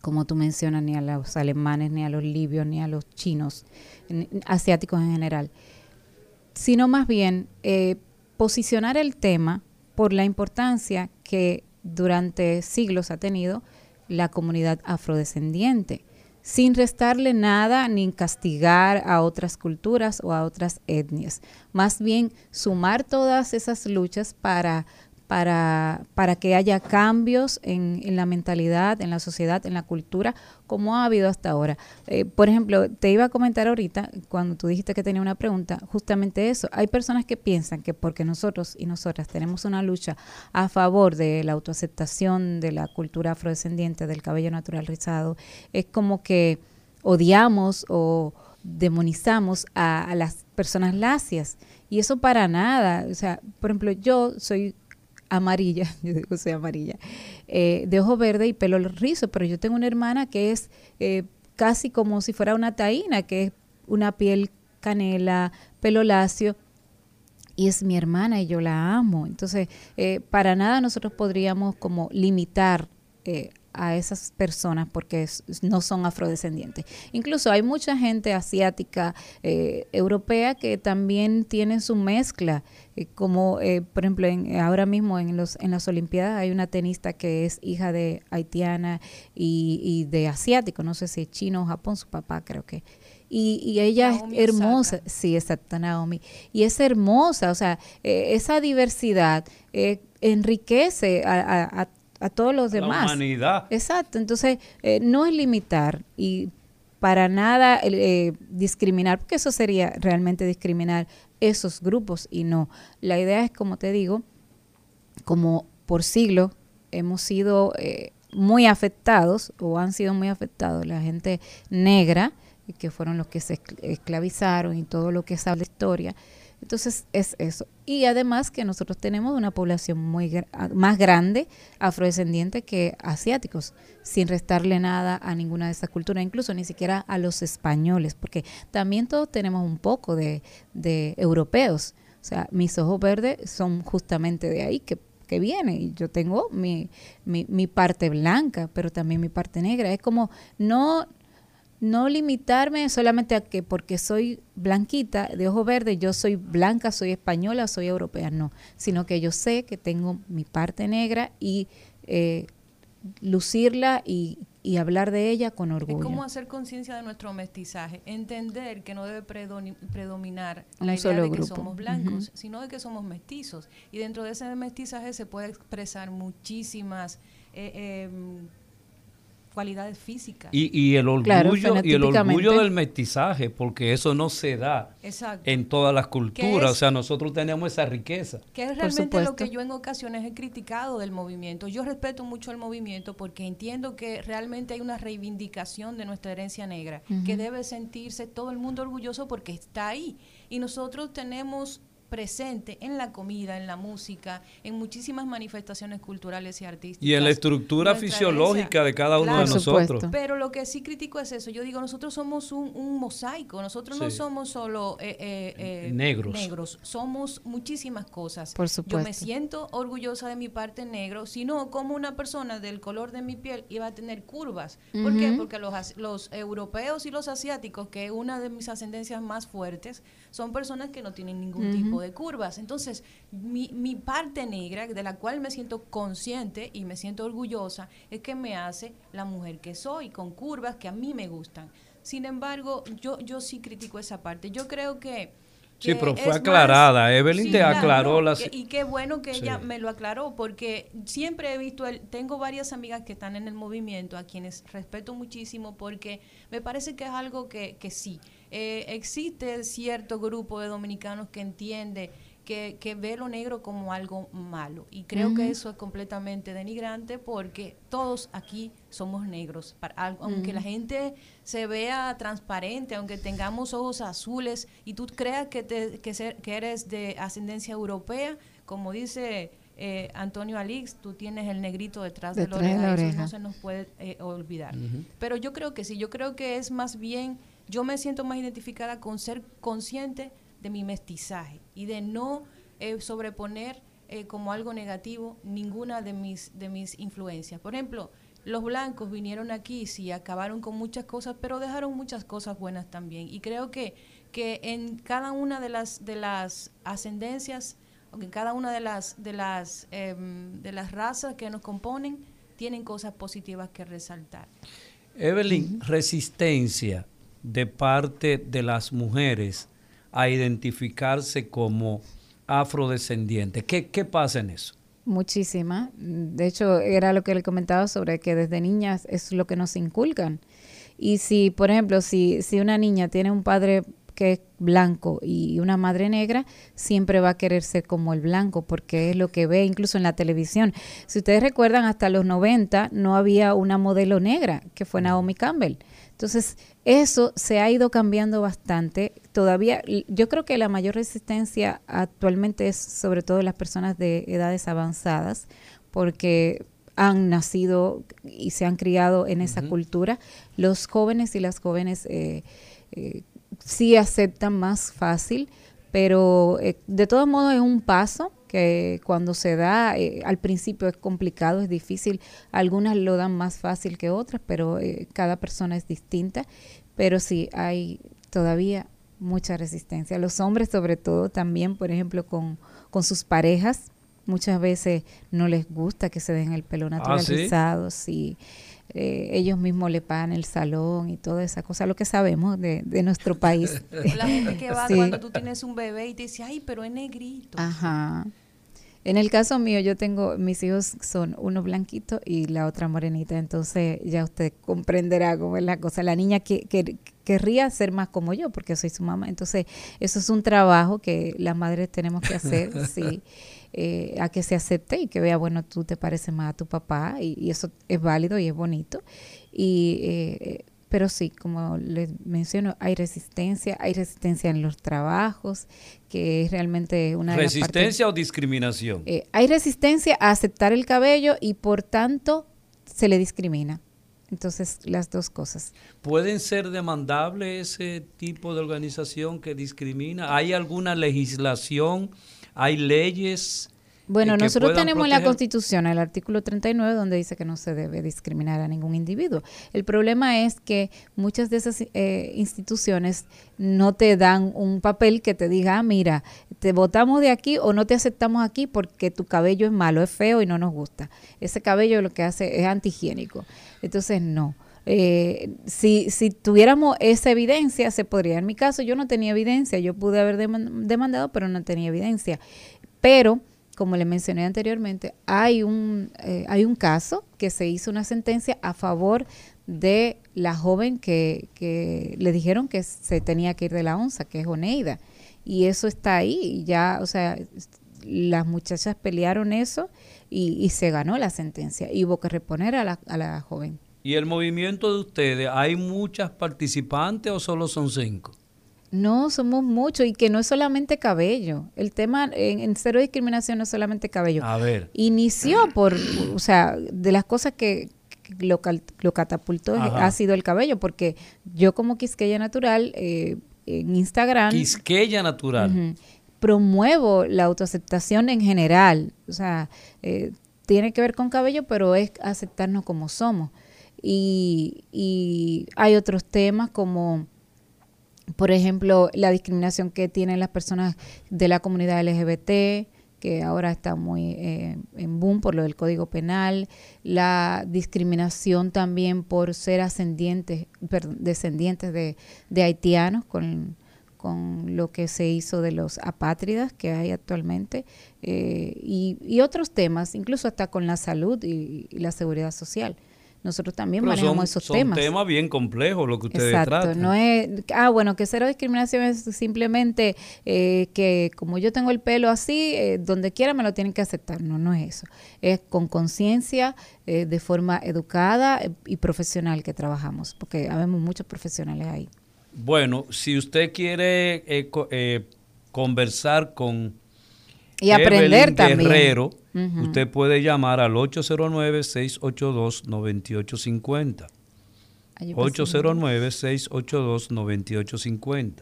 como tú mencionas, ni a los alemanes, ni a los libios, ni a los chinos, asiáticos en general, sino más bien eh, posicionar el tema por la importancia que durante siglos ha tenido la comunidad afrodescendiente, sin restarle nada ni castigar a otras culturas o a otras etnias. Más bien sumar todas esas luchas para para, para que haya cambios en, en, la mentalidad, en la sociedad, en la cultura, como ha habido hasta ahora. Eh, por ejemplo, te iba a comentar ahorita, cuando tú dijiste que tenía una pregunta, justamente eso. Hay personas que piensan que porque nosotros y nosotras tenemos una lucha a favor de la autoaceptación de la cultura afrodescendiente, del cabello natural rizado, es como que odiamos o demonizamos a, a las personas lacias. Y eso para nada. O sea, por ejemplo, yo soy amarilla, [LAUGHS] yo digo soy amarilla, eh, de ojo verde y pelo rizo, pero yo tengo una hermana que es eh, casi como si fuera una taína, que es una piel canela, pelo lacio, y es mi hermana y yo la amo. Entonces, eh, para nada nosotros podríamos como limitar a esas personas porque no son afrodescendientes. Incluso hay mucha gente asiática, eh, europea, que también tienen su mezcla, eh, como eh, por ejemplo en, ahora mismo en, los, en las Olimpiadas hay una tenista que es hija de haitiana y, y de asiático, no sé si es chino o Japón, su papá creo que. Y, y, ella Naomi es hermosa, Osaka. sí, exacto, Naomi, y es hermosa, o sea, eh, esa diversidad eh, enriquece a, a, a a todos los demás. La humanidad. Exacto, entonces eh, no es limitar y para nada eh, discriminar, porque eso sería realmente discriminar esos grupos y no. La idea es, como te digo, como por siglos hemos sido eh, muy afectados o han sido muy afectados la gente negra, que fueron los que se esclavizaron y todo lo que sabe de historia, entonces es eso. Y además que nosotros tenemos una población muy más grande afrodescendiente que asiáticos, sin restarle nada a ninguna de esas culturas, incluso ni siquiera a los españoles, porque también todos tenemos un poco de, de europeos. O sea, mis ojos verdes son justamente de ahí que que viene. Y yo tengo mi, mi, mi, parte blanca, pero también mi parte negra. Es como no, no limitarme solamente a que porque soy blanquita, de ojo verde, yo soy blanca, soy española, soy europea, no, sino que yo sé que tengo mi parte negra y eh, lucirla y, y, hablar de ella con orgullo. Es como hacer conciencia de nuestro mestizaje, entender que no debe predominar la Un idea de que somos blancos, uh -huh. sino de que somos mestizos. Y dentro de ese mestizaje se puede expresar muchísimas... Eh, eh, cualidades físicas. Y, y el orgullo, claro, y el orgullo del mestizaje, porque eso no se da Exacto. en todas las culturas. Es, o sea, nosotros tenemos esa riqueza. Que es realmente lo que yo en ocasiones he criticado del movimiento. Yo respeto mucho el movimiento porque entiendo que realmente hay una reivindicación de nuestra herencia negra, uh -huh. que debe sentirse todo el mundo orgulloso porque está ahí. Y nosotros tenemos presente en la comida, en la música, en muchísimas manifestaciones culturales y artísticas. Y en la estructura fisiológica de cada uno claro, de nosotros. Pero lo que sí critico es eso. Yo digo, nosotros somos un, un mosaico, nosotros sí. no somos solo eh, eh, eh, negros. negros, somos muchísimas cosas. Por supuesto. Yo me siento orgullosa de mi parte negro, sino como una persona del color de mi piel iba a tener curvas. ¿Por uh -huh. qué? Porque los, los europeos y los asiáticos, que es una de mis ascendencias más fuertes, son personas que no tienen ningún uh -huh. tipo de curvas. Entonces, mi, mi parte negra, de la cual me siento consciente y me siento orgullosa, es que me hace la mujer que soy, con curvas que a mí me gustan. Sin embargo, yo, yo sí critico esa parte. Yo creo que Sí, pero fue aclarada. Evelyn te aclaró las... Y qué bueno que ella me lo aclaró, porque siempre he visto, el, tengo varias amigas que están en el movimiento, a quienes respeto muchísimo, porque me parece que es algo que, que sí. Eh, existe cierto grupo de dominicanos que entiende que, que, ve lo negro como algo malo. Y creo que eso es completamente denigrante porque todos aquí somos negros. aunque la gente se vea transparente, aunque tengamos ojos azules y tú creas que, te, que, ser, que eres de ascendencia europea, como dice eh, Antonio Alix, tú tienes el negrito detrás, de, la oreja, Eso no se nos puede eh, olvidar. Pero yo creo que sí, yo creo que es más bien, yo me siento más identificada con ser consciente de mi mestizaje y de no eh, sobreponer eh, como algo negativo ninguna de mis, de mis influencias. Por ejemplo, los blancos vinieron aquí, sí, acabaron con muchas cosas, pero dejaron muchas cosas buenas también. Y creo que, que en cada una de las, de las ascendencias, en cada una de las, de, las, em, de las razas que nos componen, tienen cosas positivas que resaltar. Evelyn, resistencia de parte de las mujeres a identificarse como afrodescendiente. ¿Qué, qué pasa en eso? Muchísima. De hecho, era lo que le comentaba sobre que desde niñas es lo que nos inculcan. Y si, por ejemplo, si, si una niña tiene un padre que es blanco y una madre negra, siempre va a querer ser como el blanco, porque es lo que ve incluso en la televisión. Si ustedes recuerdan, hasta los 90 no había una modelo negra, que fue Naomi Campbell. Entonces, eso se ha ido cambiando bastante. Todavía, yo creo que la mayor resistencia actualmente es sobre todo las personas de edades avanzadas, porque han nacido y se han criado en esa cultura. Los jóvenes y las jóvenes eh, eh, sí aceptan más fácil, pero eh, de todos modos es un paso que cuando se da eh, al principio es complicado, es difícil, algunas lo dan más fácil que otras, pero eh, cada persona es distinta, pero sí hay todavía mucha resistencia. Los hombres sobre todo también, por ejemplo, con, con sus parejas, muchas veces no les gusta que se den el pelo ah, naturalizado, sí. Eh, ellos mismos le pagan el salón y toda esa cosa, lo que sabemos de, de nuestro país. [LAUGHS] La gente que va cuando tú tienes un bebé y te dice, ay, pero es negrito. Ajá. En el caso mío, yo tengo, mis hijos son uno blanquito y la otra morenita, entonces ya usted comprenderá cómo es la cosa. La niña que, que, querría ser más como yo, porque soy su mamá. Entonces, eso es un trabajo que las madres tenemos que hacer, [LAUGHS] sí, eh, a que se acepte y que vea, bueno, tú te pareces más a tu papá y, eso es válido y es bonito. Y eh, pero sí, como les menciono, hay resistencia, hay resistencia en los trabajos, que es realmente una... ¿Resistencia o discriminación? Eh, hay resistencia a aceptar el cabello y por tanto se le discrimina. Entonces, las dos cosas. ¿Pueden ser demandables ese tipo de organización que discrimina? ¿Hay alguna legislación? ¿Hay leyes? Bueno, nosotros tenemos la Constitución, el artículo 39, donde dice que no se debe discriminar a ningún individuo. El problema es que muchas de esas eh, instituciones no te dan un papel que te diga, ah, mira, te votamos de aquí o no te aceptamos aquí porque tu cabello es malo, es feo y no nos gusta. Ese cabello lo que hace es antihigiénico. Entonces, no. Eh, si, si tuviéramos esa evidencia, se podría. En mi caso, yo no tenía evidencia. Yo pude haber demandado, pero no tenía evidencia. Pero como le mencioné anteriormente, hay un, eh, hay un caso que se hizo una sentencia a favor de la joven que, que, le dijeron que se tenía que ir de la onza, que es Oneida. Y eso está ahí, ya, o sea, las muchachas pelearon eso y, y, se ganó la sentencia. Y hubo que reponer a la, a la joven. ¿Y el movimiento de ustedes, hay muchas participantes o solo son cinco? No, somos muchos y que no es solamente cabello. El tema en, cero discriminación no es solamente cabello. A ver. Inició por, o sea, de las cosas que, lo, lo, catapultó ha sido el cabello, porque yo como Quisqueya Natural eh, en Instagram... Quisqueya Natural. promuevo la autoaceptación en general. O sea, eh, tiene que ver con cabello, pero es aceptarnos como somos. Y, y hay otros temas como por ejemplo, la discriminación que tienen las personas de la comunidad LGBT, que ahora está muy eh, en boom por lo del Código Penal, la discriminación también por ser ascendientes, descendientes de, de haitianos con, con, lo que se hizo de los apátridas que hay actualmente eh, y, y, otros temas, incluso hasta con la salud y la seguridad social. Nosotros también manejamos esos son temas. Son temas bien complejos lo que ustedes Exacto, No es, ah, bueno, que cero discriminación es simplemente eh, que como yo tengo el pelo así, eh, donde quiera me lo tienen que aceptar. No, no es eso. Es con conciencia, eh, de forma educada y profesional que trabajamos, porque habemos muchos profesionales ahí. Bueno, si usted quiere conversar con y aprender también. Guerrero, usted puede llamar al 809-682-9850. 809-682-9850.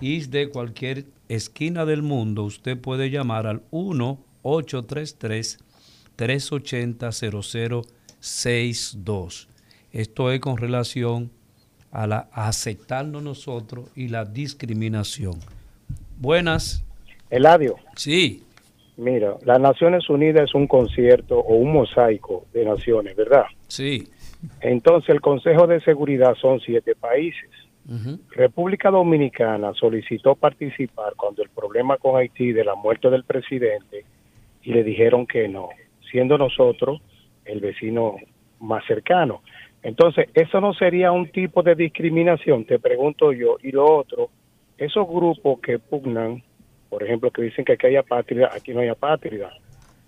Y de cualquier esquina del mundo, usted puede llamar al 1-833-380-0062. Esto es con relación a, la, a aceptarnos nosotros y la discriminación. Buenas. Eladio. Sí. Mira, las Naciones Unidas es un concierto o un mosaico de naciones, ¿verdad? Sí. Entonces el Consejo de Seguridad son siete países. República Dominicana solicitó participar cuando el problema con Haití de la muerte del presidente y le dijeron que no, siendo nosotros el vecino más cercano. Entonces, eso no sería un tipo de discriminación, te pregunto yo. Y lo otro, esos grupos que pugnan por ejemplo, que dicen que aquí hay apátrida, aquí no hay apátrida.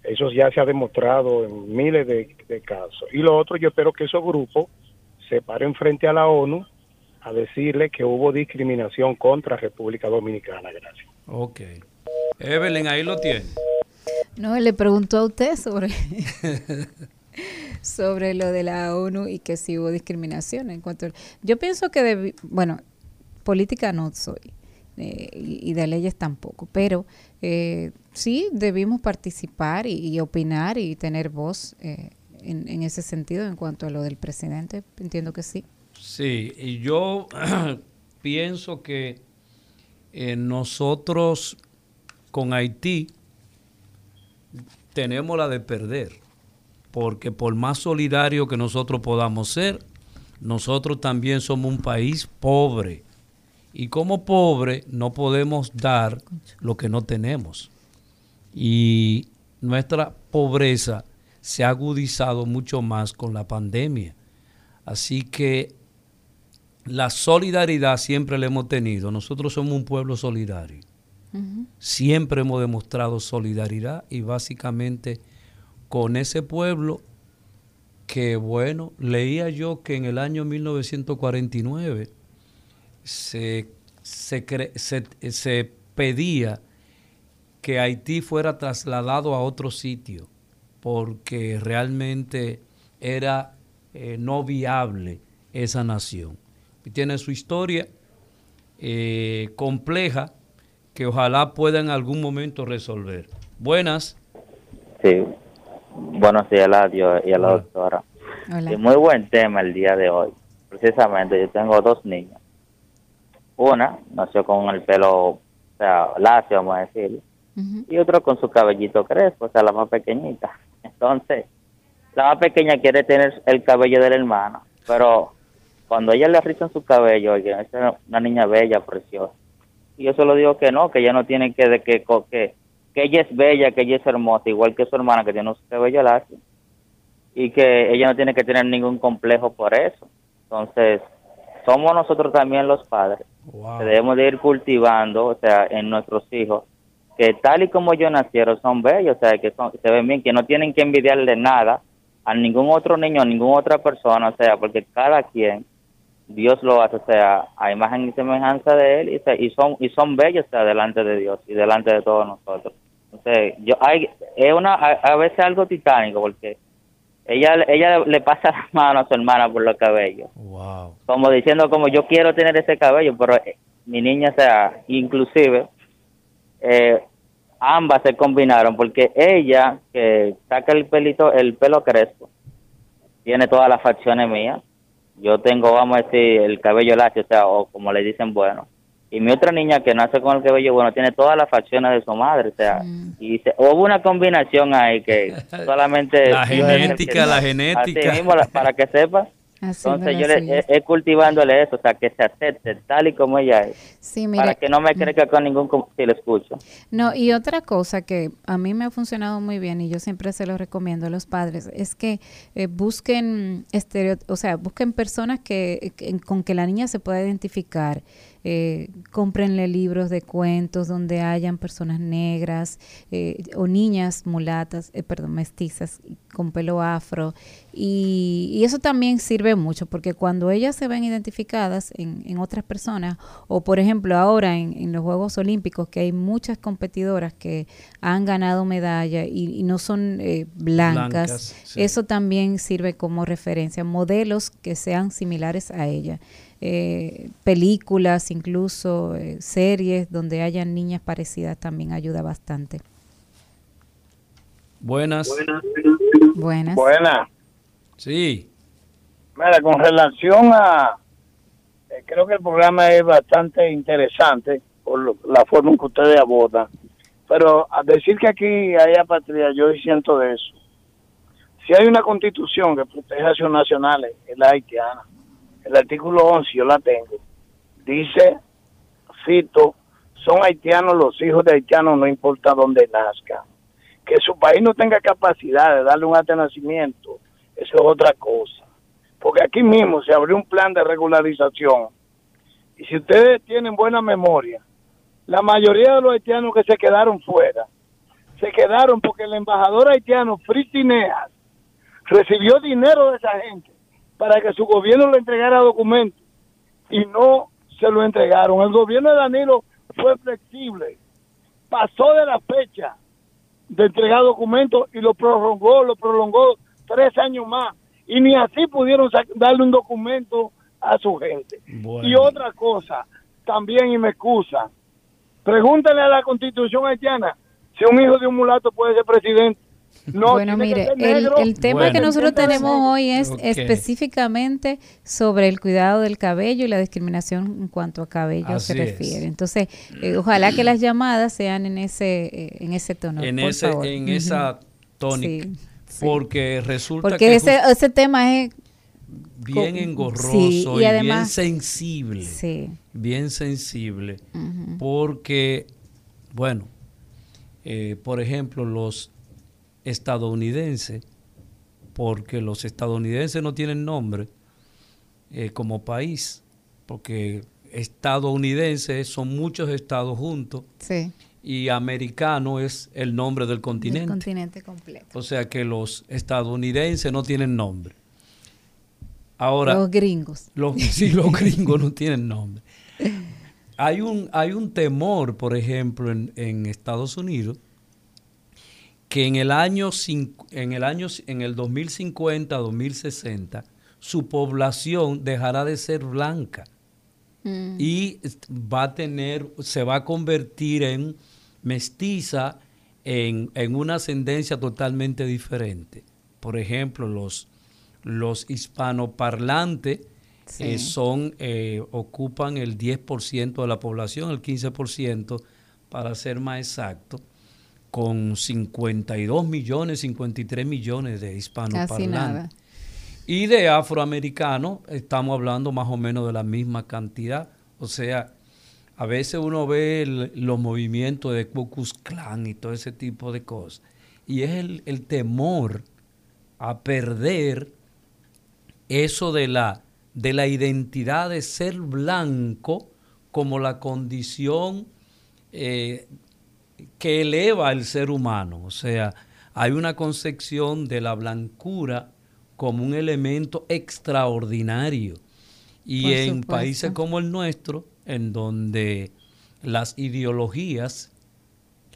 Eso ya se ha demostrado en miles de, casos. Y lo otro, yo espero que esos grupos se paren frente a la ONU a decirle que hubo discriminación contra República Dominicana. Gracias. Ok. Evelyn, ahí lo tiene. No, le preguntó a usted sobre, [LAUGHS] sobre lo de la ONU y que si hubo discriminación. en cuanto Yo pienso que, bueno, política no soy, eh, y, de leyes tampoco, pero eh, sí debimos participar y, opinar y tener voz eh, en, ese sentido en cuanto a lo del presidente, entiendo que sí. Sí, y yo [CLEARS THROAT] pienso que nosotros con Haití tenemos la de perder, porque por más solidario que nosotros podamos ser, nosotros también somos un país pobre y como pobre no podemos dar lo que no tenemos. Y nuestra pobreza se ha agudizado mucho más con la pandemia. Así que la solidaridad siempre la hemos tenido. Nosotros somos un pueblo solidario. Siempre hemos demostrado solidaridad y básicamente con ese pueblo que, bueno, leía yo que en el año 1949 se, se, pedía que Haití fuera trasladado a otro sitio porque realmente era eh, no viable esa nación. Y tiene su historia eh, compleja que ojalá pueda en algún momento resolver. Buenas. Sí, buenos días, Ladio y a la doctora. muy buen tema el día de hoy. Precisamente, yo tengo dos niños. Una nació con el pelo, o sea, lacio, vamos a decir, y otro con su cabellito crespo, o sea, la más pequeñita. [LAUGHS] Entonces, la más pequeña quiere tener el cabello de la hermana, pero cuando ella le rizan su cabello, oye, es una niña bella, preciosa. Y yo solo digo que no, que ella no tiene que, de que, que, que ella es bella, que ella es hermosa, igual que su hermana que tiene su cabello lacio, y que ella no tiene que tener ningún complejo por eso. Entonces, somos nosotros también los padres. Debemos de ir cultivando, o sea, en nuestros hijos, que tal y como ellos nacieron son bellos, o sea, que, son, se ven bien, que no tienen que envidiarle nada a ningún otro niño, a ninguna otra persona, o sea, porque cada quien, Dios lo hace, o sea, a imagen y semejanza de Él, y, y son y son bellos, o sea, delante de Dios y delante de todos nosotros. Entonces, yo, hay, es una, a veces algo titánico, porque ella ella le pasa la mano a su hermana por los cabellos. Wow. Como diciendo como yo quiero tener ese cabello, pero eh, mi niña, o sea, inclusive eh, ambas se combinaron porque ella que saca el pelito, el pelo crespo, tiene todas las facciones mías. Yo tengo, vamos a decir, el cabello lacio, o sea, o como le dicen, bueno. Y mi otra niña que nace con el cabello bueno tiene todas las facciones de su madre, o sea, y hubo una combinación ahí que [LAUGHS] solamente la genética, la genética. Así mismo, para que sepas. [LAUGHS] Entonces yo le, he, cultivándole eso, o sea, que se acepte tal y como ella es. Sí, para que no me mm. crezca con ningún si le escucho. No, y otra cosa que a mí me ha funcionado muy bien y yo siempre se lo recomiendo a los padres es que eh, busquen estereo, o sea, busquen personas que, con que la niña se pueda identificar eh, cómprenle libros de cuentos donde hayan personas negras eh, o niñas mulatas, eh, perdón, mestizas con pelo afro. Y, eso también sirve mucho porque cuando ellas se ven identificadas en, otras personas, o por ejemplo ahora en, los Juegos Olímpicos, que hay muchas competidoras que han ganado medalla y, no son eh, blancas, eso también sirve como referencia, modelos que sean similares a ella eh, películas, incluso eh, series donde hayan niñas parecidas también ayuda bastante. Buenas. Buenas. Buenas. Sí. Mira, con relación a, eh, creo que el programa es bastante interesante por la forma en que ustedes abordan, pero a decir que aquí hay apatría, yo siento de eso. Si hay una constitución que protege a sus nacionales, es la haitiana el artículo 11, yo la tengo, dice, cito, son haitianos los hijos de haitianos, no importa dónde nazcan. Que su país no tenga capacidad de darle un acta nacimiento, eso es otra cosa. Porque aquí mismo se abrió un plan de regularización. Y si ustedes tienen buena memoria, la mayoría de los haitianos que se quedaron fuera, se quedaron porque el embajador haitiano, Fritineas, recibió dinero de esa gente para que su gobierno le entregara documentos y no se lo entregaron. El gobierno de Danilo fue flexible, pasó de la fecha de entregar documentos y lo prolongó, lo prolongó tres años más y ni así pudieron darle un documento a su gente. Y otra cosa, también y me excusa, pregúntale a la constitución haitiana si un hijo de un mulato puede ser presidente bueno, mire, el, tema que nosotros tenemos hoy es específicamente sobre el cuidado del cabello y la discriminación en cuanto a cabello se refiere. Entonces, eh, ojalá que las llamadas sean en ese eh, en ese tono. En ese en esa tónica. porque resulta porque ese, ese tema es bien engorroso y, bien sensible. Bien sensible. Porque, bueno, eh, por ejemplo, los estadounidense, porque los estadounidenses no tienen nombre eh, como país, porque estadounidenses son muchos estados juntos. Y americano es el nombre del continente. El continente completo. O sea que los estadounidenses no tienen nombre. Ahora, los gringos. Los, [LAUGHS] sí, los gringos no tienen nombre. [LAUGHS] Hay un, hay un temor, por ejemplo, en, en Estados Unidos, que en el año, en el, año, en el 2050, 2060, su población dejará de ser blanca mm. y va a tener, se va a convertir en mestiza en, una ascendencia totalmente diferente. Por ejemplo, los, los hispanoparlantes eh, son, eh, ocupan el 10% de la población, el 15% para ser más exacto con 52 millones, 53 millones de hispanoparlantes. Y de afroamericanos estamos hablando más o menos de la misma cantidad. O sea, a veces uno ve los movimientos de Ku Klux Klan y todo ese tipo de cosas. Y es el, el temor a perder eso de la, de la identidad de ser blanco como la condición eh, que eleva al ser humano. O sea, hay una concepción de la blancura como un elemento extraordinario. Y en países como el nuestro, en donde las ideologías,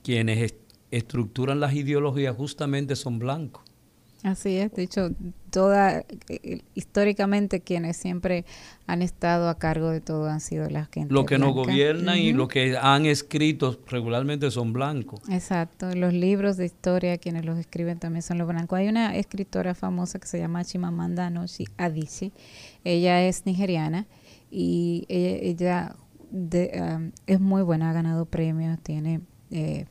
quienes estructuran las ideologías justamente son blancos. Así es, de hecho, toda, eh, históricamente quienes siempre han estado a cargo de todo han sido las que... Los que nos gobiernan y los que han escrito regularmente son blancos. Exacto, los libros de historia, quienes los escriben también son los blancos. Hay una escritora famosa que se llama Chimamanda Ngozi Adichie, ella es nigeriana y ella, um, es muy buena, ha ganado premios, tiene eh,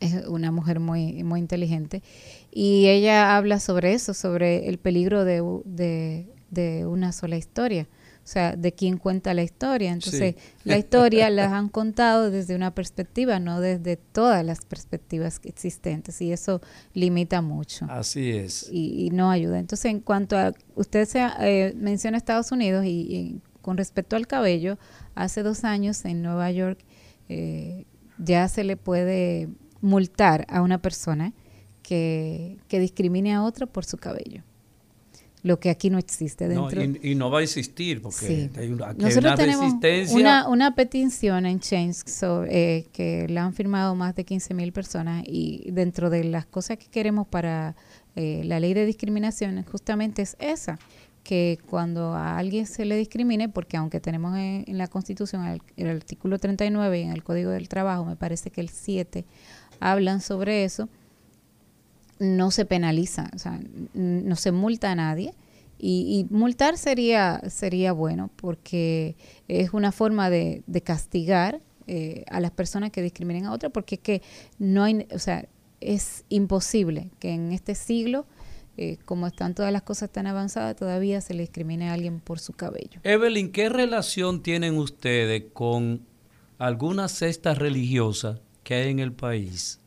es una mujer muy muy inteligente y ella habla sobre eso, sobre el peligro de, de, de una sola historia o sea, de quién cuenta la historia. Entonces, la [LAUGHS] historia las han contado desde una perspectiva, no desde todas las perspectivas existentes, y eso limita mucho. Así es. Y, no ayuda. Entonces, en cuanto a, usted se, eh, menciona Estados Unidos y, con respecto al cabello, hace dos años en Nueva York eh, ya se le puede multar a una persona que, que discrimine a otra por su cabello lo que aquí no existe dentro. y, no va a existir porque hay una, Nosotros tenemos Una, una, petición en Change eh, que la han firmado más de 15 mil personas y dentro de las cosas que queremos para eh, la ley de discriminación justamente es esa, que cuando a alguien se le discrimine, porque aunque tenemos en, la Constitución el, el, artículo 39 y en el Código del Trabajo, me parece que el 7 hablan sobre eso, no se penaliza, o sea, no se multa a nadie. Y, multar sería, sería bueno porque es una forma de, castigar eh, a las personas que discriminen a otras porque es que no hay, o sea, es imposible que en este siglo, eh, como están todas las cosas tan avanzadas, todavía se le discrimine a alguien por su cabello. Evelyn, ¿qué relación tienen ustedes con algunas cestas religiosas que hay en el país?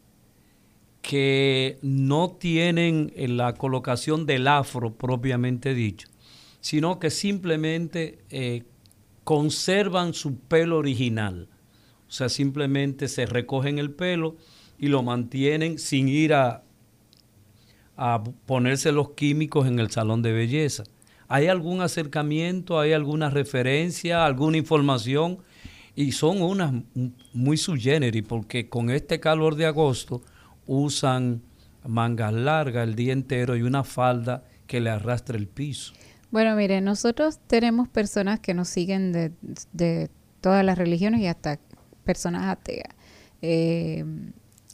que no tienen la colocación del afro propiamente dicho, sino que simplemente eh, conservan su pelo original. O sea, simplemente se recogen el pelo y lo mantienen sin ir a, a ponerse los químicos en el salón de belleza. ¿Hay algún acercamiento, hay alguna referencia, alguna información? Y son unas muy sui generis, porque con este calor de agosto, usan mangas largas el día entero y una falda que le arrastre el piso. Bueno, mire, nosotros tenemos personas que nos siguen de, de todas las religiones y hasta personas ateas. Eh,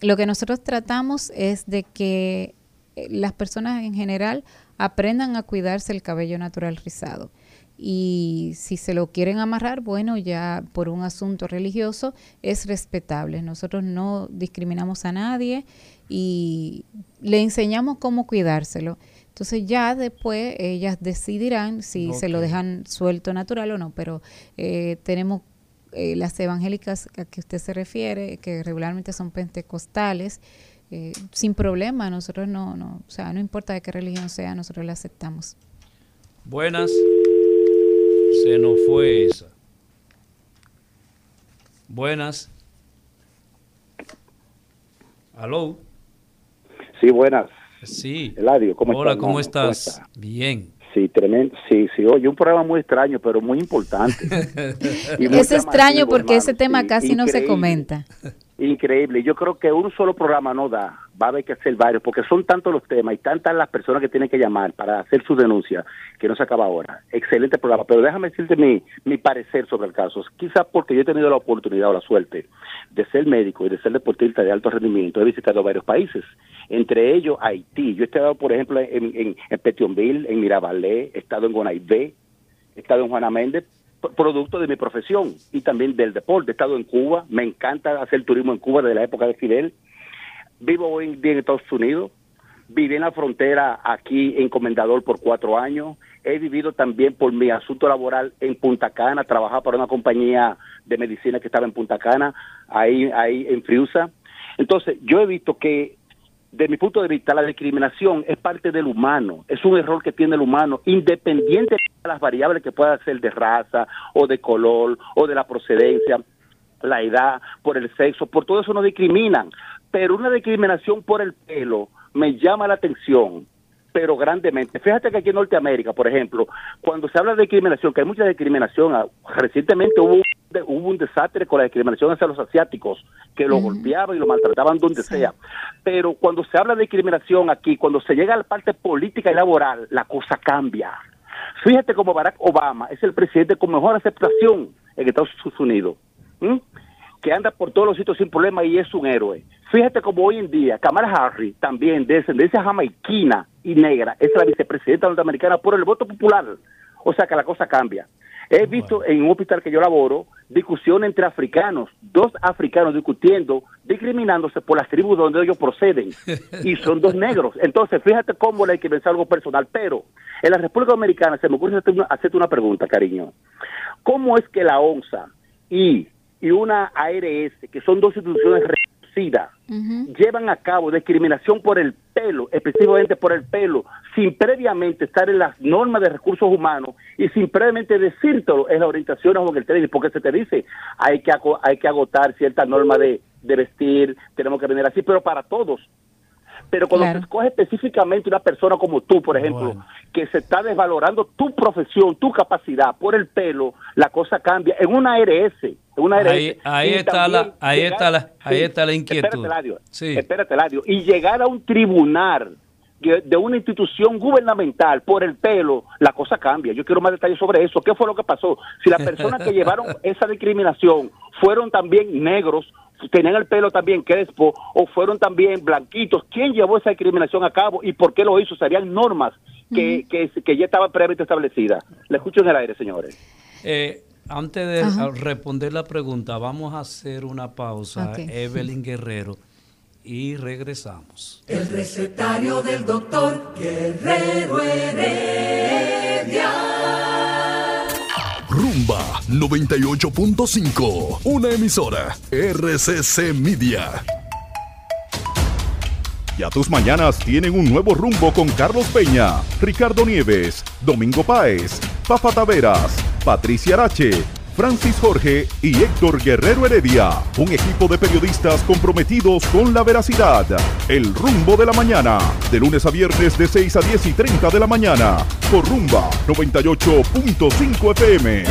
lo que nosotros tratamos es de que eh, las personas en general aprendan a cuidarse el cabello natural rizado y si se lo quieren amarrar, bueno, ya por un asunto religioso es respetable. Nosotros no discriminamos a nadie y le enseñamos cómo cuidárselo. Entonces ya después ellas decidirán si se lo dejan suelto natural o no, pero eh, tenemos eh, las evangélicas a que usted se refiere, que regularmente son pentecostales, eh, sin problema, nosotros no, no, o sea, no importa de qué religión sea, nosotros la aceptamos. Buenas. Se nos fue esa. Buenas. ¿Aló? Sí, buenas. Sí. Eladio, ¿cómo Hola, ¿cómo, estás? Bien. Sí, tremendo. Sí, sí. Oye, un programa muy extraño, pero muy importante. [LAUGHS] es extraño porque ese tema casi no se comenta. Increíble. Yo creo que un solo programa no da. Va a haber que hacer varios, porque son tantos los temas y tantas las personas que tienen que llamar para hacer su denuncia que no se acaba ahora. Excelente programa. Pero déjame decirte mi, mi parecer sobre el caso. Quizás porque yo he tenido la oportunidad o la suerte de ser médico y de ser deportista de alto rendimiento. He visitado varios países, entre ellos Haití. Yo he estado, por ejemplo, en, en, en Petionville, en Mirabalé, he estado en Gonaibé, he estado en Juana Méndez, producto de mi profesión y también del deporte. He estado en Cuba, me encanta hacer turismo en Cuba desde la época de Fidel. Vivo hoy en día en Estados Unidos, viví en la frontera aquí en Comendador por cuatro años. He vivido también por mi asunto laboral en Punta Cana, trabajaba para una compañía de medicina que estaba en Punta Cana, ahí, ahí en Friusa. Entonces, yo he visto que de mi punto de vista, la discriminación es parte del humano, es un error que tiene el humano, independiente de las variables que pueda ser de raza o de color o de la procedencia, la edad, por el sexo, por todo eso nos discriminan. Pero una discriminación por el pelo me llama la atención pero grandemente. Fíjate que aquí en Norteamérica, por ejemplo, cuando se habla de discriminación, que hay mucha discriminación, ah, recientemente hubo, hubo un desastre con la discriminación hacia los asiáticos, que lo golpeaban y lo maltrataban donde sea. Pero cuando se habla de discriminación aquí, cuando se llega a la parte política y laboral, la cosa cambia. Fíjate como Barack Obama es el presidente con mejor aceptación en Estados Unidos que anda por todos los sitios sin problema y es un héroe. Fíjate como hoy en día Kamala Harris, también de descendencia jamaiquina y negra, es la vicepresidenta norteamericana por el voto popular. O sea que la cosa cambia. He visto en un hospital que yo laboro discusión entre africanos, dos africanos discutiendo, discriminándose por las tribus donde ellos proceden, y son dos negros. Entonces, fíjate cómo le hay que pensar algo personal, pero en la República Dominicana se me ocurre hacerte una, pregunta, cariño. ¿Cómo es que la ONSA y, y una ARS, que son dos instituciones llevan a cabo discriminación por el pelo, específicamente por el pelo, sin previamente estar en las normas de recursos humanos y sin previamente decírtelo en las orientaciones o en el trading, porque se te dice hay que hay que agotar ciertas normas de, de vestir, tenemos que venir así, pero para todos. Pero cuando se escoge específicamente una persona como tú, por ejemplo, que se está desvalorando tu profesión, tu capacidad por el pelo, la cosa cambia. En una ARS, en una ahí, está la, ahí está la, ahí está la inquietud. Espérate, Ladio, Y llegar a un tribunal de una institución gubernamental por el pelo, la cosa cambia. Yo quiero más detalles sobre eso. ¿Qué fue lo que pasó? Si las personas que [LAUGHS] llevaron esa discriminación fueron también negros, tenían el pelo también crespo o fueron también blanquitos. ¿Quién llevó esa discriminación a cabo y por qué lo hizo? Serían normas que, que, ya estaban previamente establecidas. Le escucho en el aire, señores. Eh, antes de responder la pregunta, vamos a hacer una pausa. Evelyn Guerrero y regresamos. El recetario del doctor Guerrero Heredia. Rumba 98.5, una emisora RCC Media. Ya tus mañanas tienen un nuevo rumbo con Carlos Peña, Ricardo Nieves, Domingo Páez, Fafa Taveras, Patricia Arache Francis Jorge y Héctor Guerrero Heredia, un equipo de periodistas comprometidos con la veracidad. El rumbo de la mañana, de lunes a viernes de 6 a 10 y 30 de la mañana, por rumba 98.5 FM.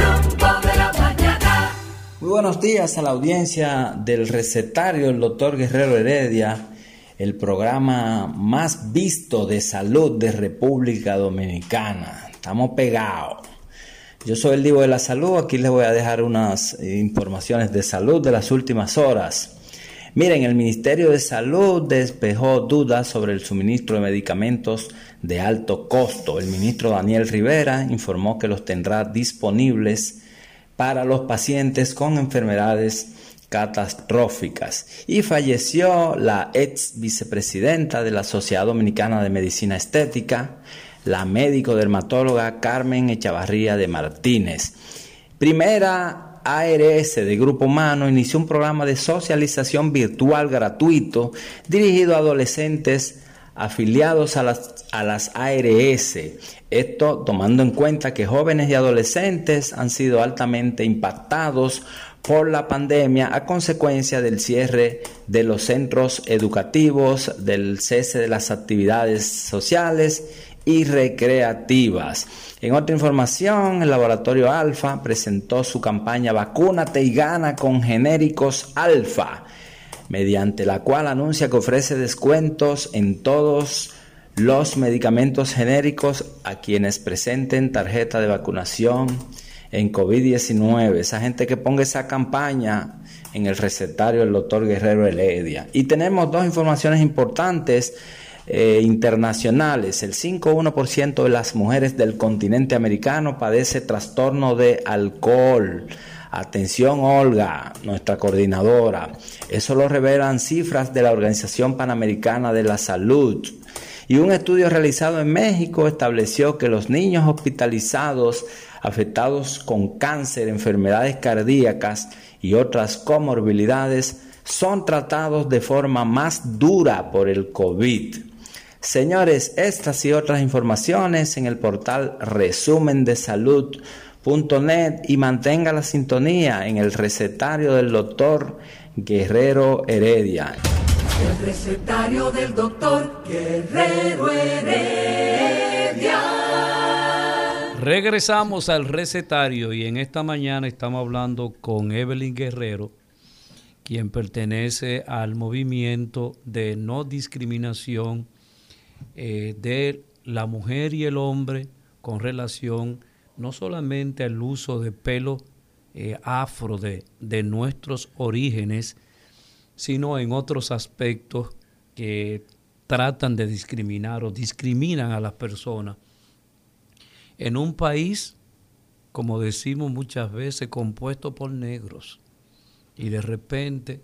Muy buenos días a la audiencia del recetario, el doctor Guerrero Heredia, el programa más visto de salud de República Dominicana. Estamos pegados. Yo soy el Divo de la Salud, aquí les voy a dejar unas informaciones de salud de las últimas horas. Miren, el Ministerio de Salud despejó dudas sobre el suministro de medicamentos de alto costo. El ministro Daniel Rivera informó que los tendrá disponibles para los pacientes con enfermedades catastróficas. Y falleció la ex vicepresidenta de la Sociedad Dominicana de Medicina Estética, la médico dermatóloga Carmen Echavarría de Martínez. Primera ARS de Grupo Humano inició un programa de socialización virtual gratuito dirigido a adolescentes afiliados a las, a las ARS. Esto tomando en cuenta que jóvenes y adolescentes han sido altamente impactados por la pandemia a consecuencia del cierre de los centros educativos, del cese de las actividades sociales y recreativas. En otra información, el laboratorio Alfa presentó su campaña Vacúnate y gana con genéricos Alfa, mediante la cual anuncia que ofrece descuentos en todos los medicamentos genéricos a quienes presenten tarjeta de vacunación en COVID-19. Esa gente que ponga esa campaña en el recetario del doctor Guerrero Heredia. Y tenemos dos informaciones importantes eh, internacionales. El 5,1% de las mujeres del continente americano padece trastorno de alcohol. Atención Olga, nuestra coordinadora. Eso lo revelan cifras de la Organización Panamericana de la Salud. Y un estudio realizado en México estableció que los niños hospitalizados afectados con cáncer, enfermedades cardíacas y otras comorbilidades son tratados de forma más dura por el COVID. Señores, estas y otras informaciones en el portal resumendesalud.net y mantenga la sintonía en el recetario del doctor Guerrero Heredia. El recetario del doctor Guerrero Heredia. Regresamos al recetario y en esta mañana estamos hablando con Evelyn Guerrero, quien pertenece al movimiento de no discriminación eh, de la mujer y el hombre con relación no solamente al uso de pelo eh, afro de, de nuestros orígenes, sino en otros aspectos que tratan de discriminar o discriminan a las personas. En un país como decimos muchas veces, compuesto por negros. Y de repente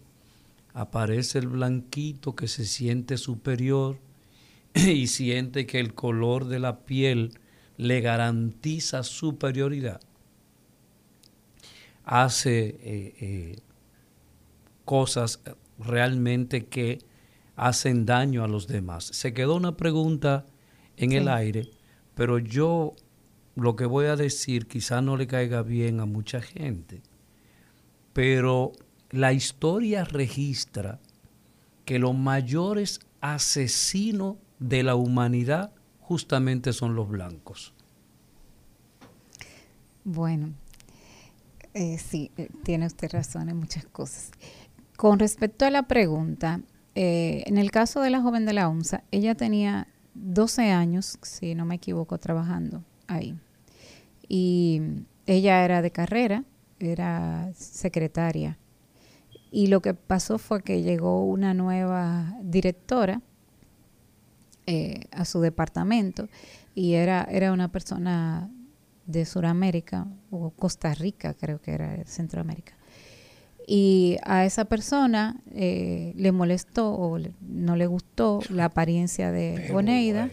aparece el blanquito que se siente superior [CLEARS THROAT] y siente que el color de la piel le garantiza superioridad. Hace eh, eh, cosas realmente que hacen daño a los demás. Se quedó una pregunta en el aire, pero yo lo que voy a decir quizá no le caiga bien a mucha gente, pero la historia registra que los mayores asesinos de la humanidad justamente son los blancos. Bueno, eh, sí, eh, tiene usted razón en muchas cosas. Con respecto a la pregunta, eh, en el caso de la joven de la OMSA, ella tenía 12 años, si no me equivoco, trabajando ahí. Y ella era de carrera, era secretaria. Y lo que pasó fue que llegó una nueva directora eh, a su departamento y era, era una persona de Sudamérica o Costa Rica, creo que era Centroamérica. Y a esa persona eh, le molestó o no le gustó la apariencia de Oneida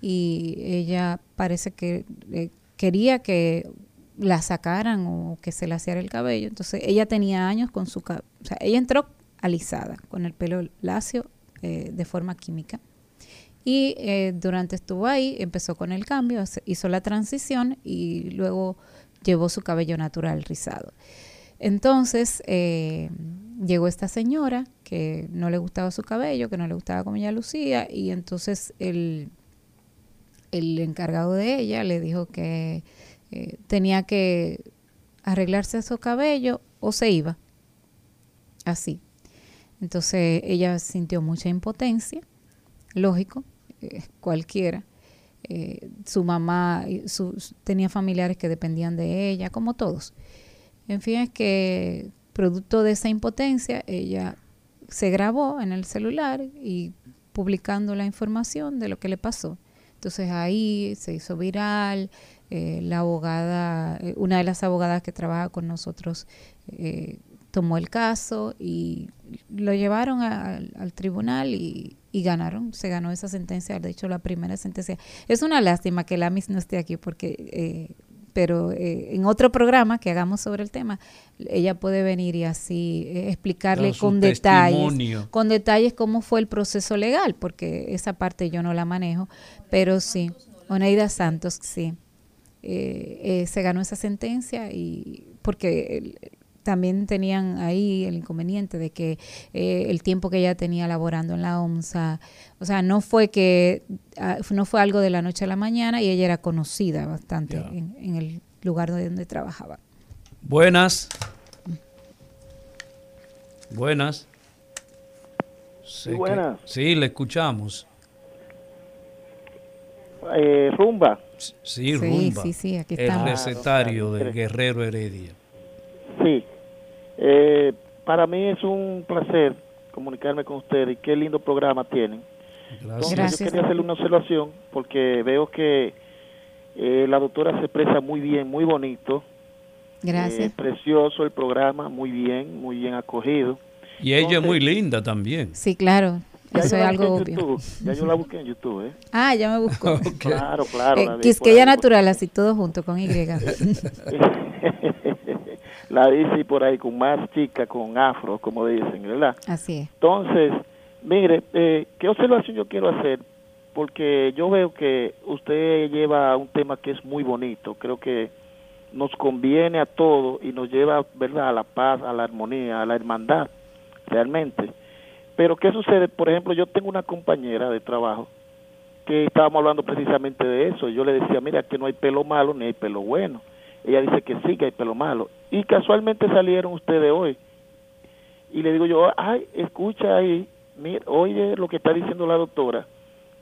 y ella parece que eh, quería que la sacaran o que se le hiciera el cabello. Entonces ella tenía años con su cabello, o sea, ella entró alisada, con el pelo lacio eh, de forma química. Y durante estuvo ahí, empezó con el cambio, hizo la transición y luego llevó su cabello natural rizado. Entonces eh, llegó esta señora que no le gustaba su cabello, que no le gustaba como ella lucía, y entonces el, el encargado de ella le dijo que eh, tenía que arreglarse su cabello o se iba. Así. Entonces ella sintió mucha impotencia, lógico, eh, cualquiera. su mamá tenía familiares que dependían de ella, como todos. En fin, es que producto de esa impotencia, ella se grabó en el celular y publicando la información de lo que le pasó. Entonces ahí se hizo viral, eh, la abogada, eh, una de las abogadas que trabaja con nosotros eh, tomó el caso y lo llevaron al tribunal y, ganaron, se ganó esa sentencia, de hecho la primera sentencia. Es una lástima que Lamis no esté aquí porque pero eh, en otro programa que hagamos sobre el tema, ella puede venir y así eh, explicarle con detalles, con detalles cómo fue el proceso legal, porque esa parte yo no la manejo, pero sí, Oneida Santos, sí, eh, se ganó esa sentencia y porque también tenían ahí el inconveniente de que eh, el tiempo que ella tenía laborando en la OMSA, o sea, no fue que ah, no fue algo de la noche a la mañana y ella era conocida bastante en, el lugar donde trabajaba. Buenas. Buenas. Sí, buenas. sí, le escuchamos. Eh, rumba. Sí, rumba. Sí, sí, aquí está. El recetario del Guerrero Heredia. Sí. Eh, para mí es un placer comunicarme con ustedes y qué lindo programa tienen. Gracias. yo quería hacerle una observación porque veo que eh, la doctora se expresa muy bien, muy bonito. Gracias. Eh, precioso el programa, muy bien, muy bien acogido. Y ella es muy linda también. Sí, claro. Eso es algo obvio. Ya yo la busqué en YouTube, ¿eh? [LAUGHS] Ah, ya me buscó. [LAUGHS] Claro, claro. Eh, Quisqueya Natural, así todo junto con Y. [LAUGHS] la dice por ahí con más chica, con afro, como dicen, ¿verdad? Así es. Entonces, mire, eh, ¿qué observación yo quiero hacer? Porque yo veo que usted lleva un tema que es muy bonito, creo que nos conviene a todos y nos lleva, ¿verdad?, a la paz, a la armonía, a la hermandad, realmente. Pero ¿qué sucede? Por ejemplo, yo tengo una compañera de trabajo que estábamos hablando precisamente de eso. Yo le decía, mira, que no hay pelo malo ni hay pelo bueno. Ella dice que sí, que hay pelo malo. Y casualmente salieron ustedes hoy. Y le digo yo, ay, escucha ahí, mira, oye lo que está diciendo la doctora,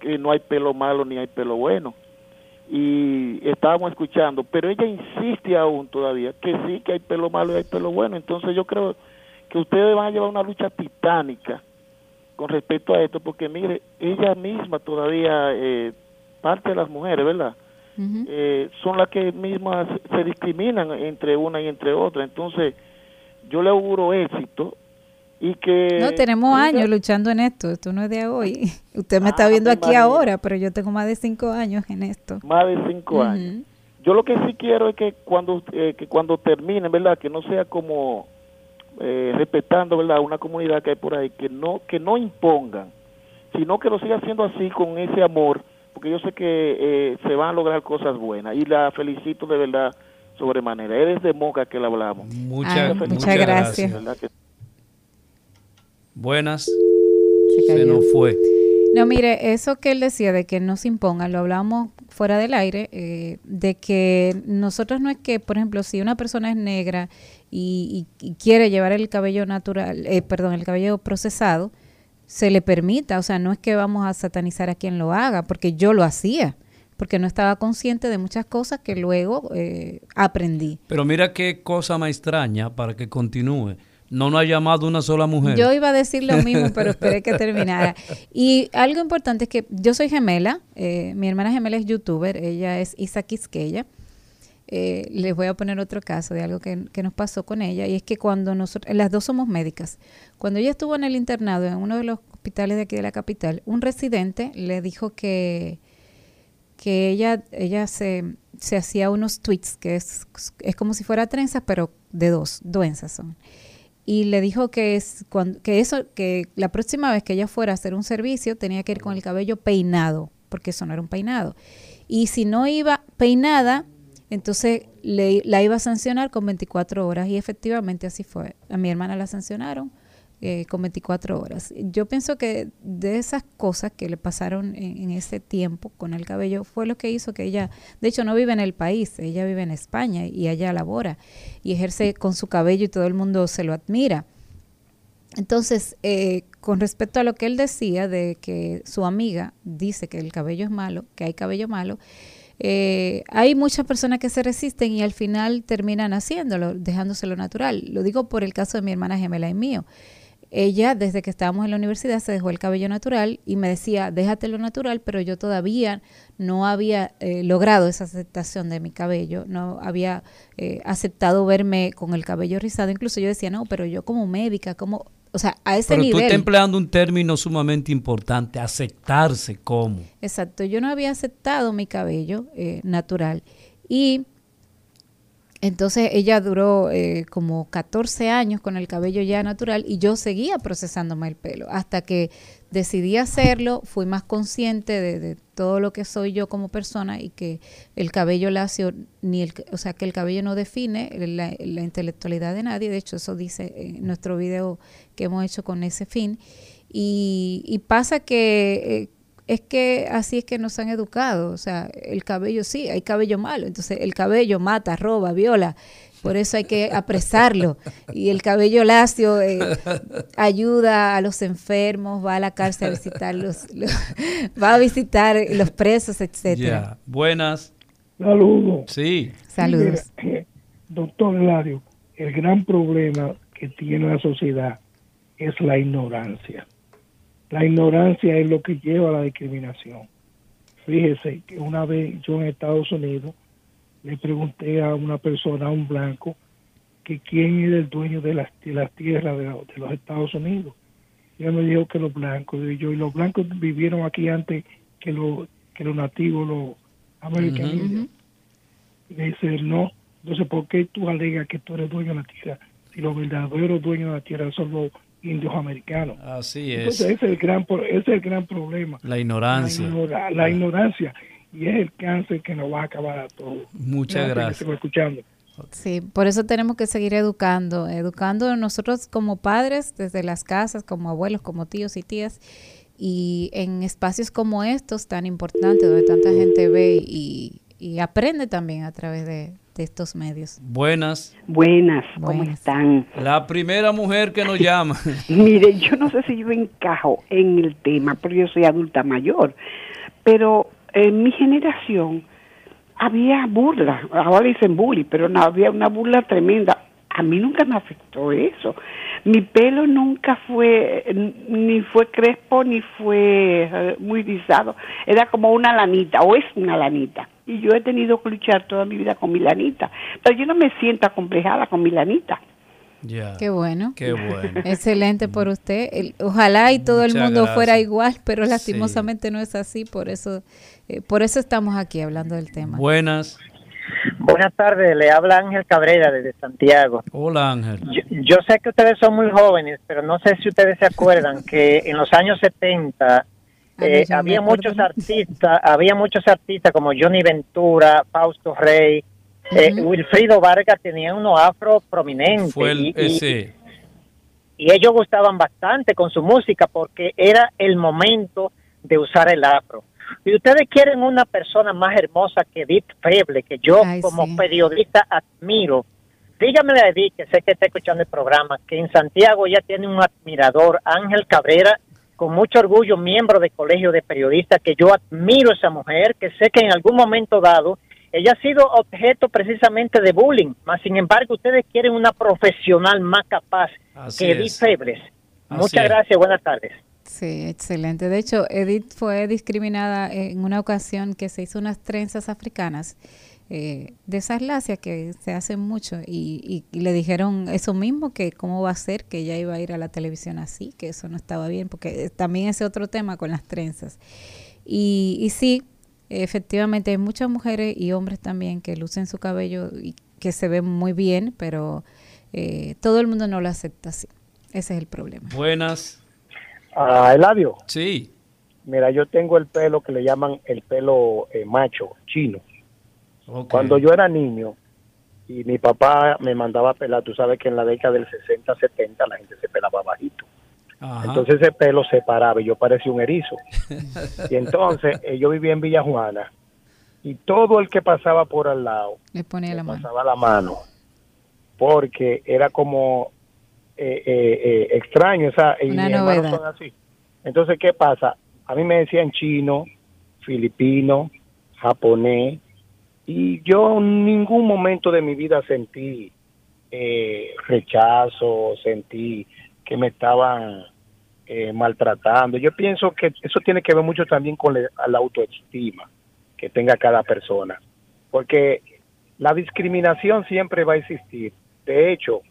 que no hay pelo malo ni hay pelo bueno. Y estábamos escuchando, pero ella insiste aún todavía que sí, que hay pelo malo y hay pelo bueno. Entonces yo creo que ustedes van a llevar una lucha titánica con respecto a esto, porque mire, ella misma todavía, eh, parte de las mujeres, ¿verdad? Eh, son las que mismas se discriminan entre una y entre otra. Entonces, yo le auguro éxito y que... No, tenemos años luchando en esto, esto no es de hoy. [LAUGHS] Usted me está ah, viendo aquí ahora, pero yo tengo más de cinco años en esto. Más de cinco años. Yo lo que sí quiero es que cuando, eh, que cuando termine, ¿verdad? Que no sea como eh, respetando, ¿verdad? Una comunidad que hay por ahí, que no, que no impongan, sino que lo siga haciendo así con ese amor, porque yo sé que eh, se van a lograr cosas buenas. Y la felicito de verdad sobremanera. Eres de Moca que le hablamos. Muchas, muchas gracias. Buenas. Se, nos fue. No, mire, eso que él decía de que no se impongan, lo hablamos fuera del aire, eh, de que nosotros no es que, por ejemplo, si una persona es negra y, quiere llevar el cabello natural, eh, perdón, el cabello procesado, se le permita, o sea, no es que vamos a satanizar a quien lo haga, porque yo lo hacía, porque no estaba consciente de muchas cosas que luego eh, aprendí. Pero mira qué cosa más extraña para que continúe no nos ha llamado una sola mujer. Yo iba a decir lo mismo, pero [LAUGHS] esperé que terminara. Y algo importante es que yo soy gemela, eh, mi hermana gemela es youtuber, ella es Isa Quisqueya. Eh, les voy a poner otro caso de algo que, nos pasó con ella, y es que cuando nosotros, las dos somos médicas, cuando ella estuvo en el internado en uno de los hospitales de aquí de la capital, un residente le dijo que, que ella, ella se, se hacía unos tweets, que es, es como si fuera trenzas, pero de dos, duenzas son. Y le dijo que es cuando, que eso que la próxima vez que ella fuera a hacer un servicio tenía que ir con el cabello peinado porque eso no era un peinado. Y si no iba peinada entonces le, la iba a sancionar con 24 horas y efectivamente así fue a mi hermana la sancionaron eh, con 24 horas. Yo pienso que de esas cosas que le pasaron en, ese tiempo con el cabello fue lo que hizo que ella, de hecho no vive en el país, ella vive en España y allá labora y ejerce con su cabello y todo el mundo se lo admira. Entonces, eh, con respecto a lo que él decía de que su amiga dice que el cabello es malo, que hay cabello malo, eh, hay muchas personas que se resisten y al final terminan haciéndolo, dejándoselo natural. Lo digo por el caso de mi hermana gemela y mío ella desde que estábamos en la universidad se dejó el cabello natural y me decía, déjate natural, pero yo todavía no había eh, logrado esa aceptación de mi cabello, no había eh, aceptado verme con el cabello rizado, incluso yo decía, no, pero yo como médica, como, o sea, a ese nivel. Pero tú estás empleando un término sumamente importante, aceptarse como. Exacto, yo no había aceptado mi cabello eh, natural y entonces ella duró eh, como 14 años con el cabello ya natural y yo seguía procesándome el pelo hasta que decidí hacerlo, fui más consciente de, todo lo que soy yo como persona y que el cabello lacio, ni el, o sea, que el cabello no define la, intelectualidad de nadie, de hecho eso dice en nuestro video que hemos hecho con ese fin. Y, pasa que... Eh, es que así es que nos han educado, o sea, el cabello sí, hay cabello malo, entonces el cabello mata, roba, viola, por eso hay que apresarlo. Y el cabello lacio eh, ayuda a los enfermos, va a la cárcel a visitar los, va a visitar los presos, etcétera. Buenas. Saludos. Sí. Saludos. Eh, doctor Eladio, el gran problema que tiene la sociedad es la ignorancia. La ignorancia es lo que lleva a la discriminación. Fíjese que una vez yo en Estados Unidos le pregunté a una persona, a un blanco, que quién era el dueño de las, de tierras de, los Estados Unidos. Y él me dijo que los blancos, y yo, y los blancos vivieron aquí antes que, lo, que los nativos, los americanos. Y me dice, no, entonces, ¿por qué tú alegas que tú eres dueño de la tierra? Si los verdaderos dueños de la tierra son los indios americanos. Así es. Entonces ese es el gran, ese es el gran problema. La ignorancia. La, ignorancia. Y es el cáncer que nos va a acabar a todos. Muchas gracias. escuchando. Sí, por eso tenemos que seguir educando, educando nosotros como padres, desde las casas, como abuelos, como tíos y tías, y en espacios como estos tan importantes, donde tanta gente ve y aprende también a través de, de estos medios. Buenas. Buenas, ¿cómo están? La primera mujer que nos llama. [LAUGHS] Mire, yo no sé si yo encajo en el tema, porque yo soy adulta mayor, pero en mi generación había burla, ahora dicen bully, pero no, había una burla tremenda. A mí nunca me afectó eso. Mi pelo nunca fue, ni fue crespo, ni fue eh, muy rizado. Era como una lanita, o es una lanita y yo he tenido que luchar toda mi vida con Milanita. Entonces yo no me siento acomplejada con Milanita. Ya. Qué bueno. Qué bueno. [LAUGHS] Excelente por usted. ojalá y todo el mundo fuera igual, pero lastimosamente no es así, por eso eh, por eso estamos aquí hablando del tema. Buenas. Buenas tardes, le habla Ángel Cabrera desde Santiago. Hola Ángel. Yo, sé que ustedes son muy jóvenes, pero no sé si ustedes se acuerdan que en los años 70 eh, había muchos artistas, había muchos artistas como Johnny Ventura, Fausto Rey, eh, Wilfrido Vargas tenía unos afro prominentes. y, y ellos gustaban bastante con su música porque era el momento de usar el afro. Si ustedes quieren una persona más hermosa que Edith Feble, que yo como periodista admiro, dígame a Edith, que sé que está escuchando el programa, que en Santiago ya tiene un admirador, Ángel Cabrera, con mucho orgullo, miembro del Colegio de Periodistas, que yo admiro a esa mujer, que sé que en algún momento dado ella ha sido objeto precisamente de bullying, mas sin embargo ustedes quieren una profesional más capaz que Edith Febles. Muchas gracias, buenas tardes. Sí, excelente. De hecho, Edith fue discriminada en una ocasión que se hizo unas trenzas africanas eh, de esas lacias que se hacen mucho y, le dijeron eso mismo, que cómo va a ser que ella iba a ir a la televisión así, que eso no estaba bien, porque también ese otro tema con las trenzas. Y, y sí, efectivamente hay muchas mujeres y hombres también que lucen su cabello y que se ven muy bien, pero eh, todo el mundo no lo acepta así. Ese es el problema. Buenas. Ah, Eladio. Sí. Mira, yo tengo el pelo que le llaman el pelo eh, macho, chino. Cuando yo era niño y mi papá me mandaba a pelar, tú sabes que en la década del 60, 70 la gente se pelaba bajito. Entonces ese pelo se paraba y yo parecía un erizo. [LAUGHS] y entonces eh, yo vivía en Villa Juana y todo el que pasaba por al lado le ponía la pasaba la mano porque era como eh, eh, eh, extraño. Esa, Una novedad. así. Entonces, ¿qué pasa? A mí me decían chino, filipino, japonés, y yo en ningún momento de mi vida sentí eh, rechazo, sentí que me estaban maltratando. Yo pienso que eso tiene que ver mucho también con la autoestima que tenga cada persona, porque la discriminación siempre va a existir. De hecho,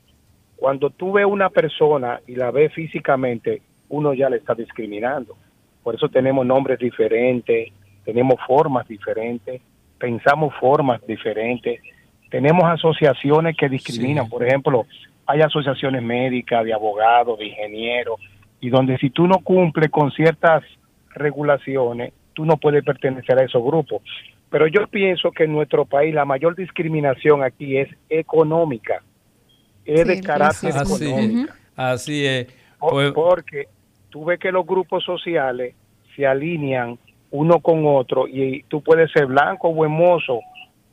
cuando tú ves una persona y la ves físicamente, uno ya le está discriminando. Por eso tenemos nombres diferentes, tenemos formas diferentes, pensamos formas diferentes, tenemos asociaciones que discriminan. Por ejemplo, hay asociaciones médicas, de abogados, de ingenieros, y donde si tú no cumples con ciertas regulaciones, tú no puedes pertenecer a esos grupos. Pero yo pienso que en nuestro país la mayor discriminación aquí es económica es de carácter económico. Así es. Pues porque tú ves que los grupos sociales se alinean uno con otro y tú puedes ser blanco o hermoso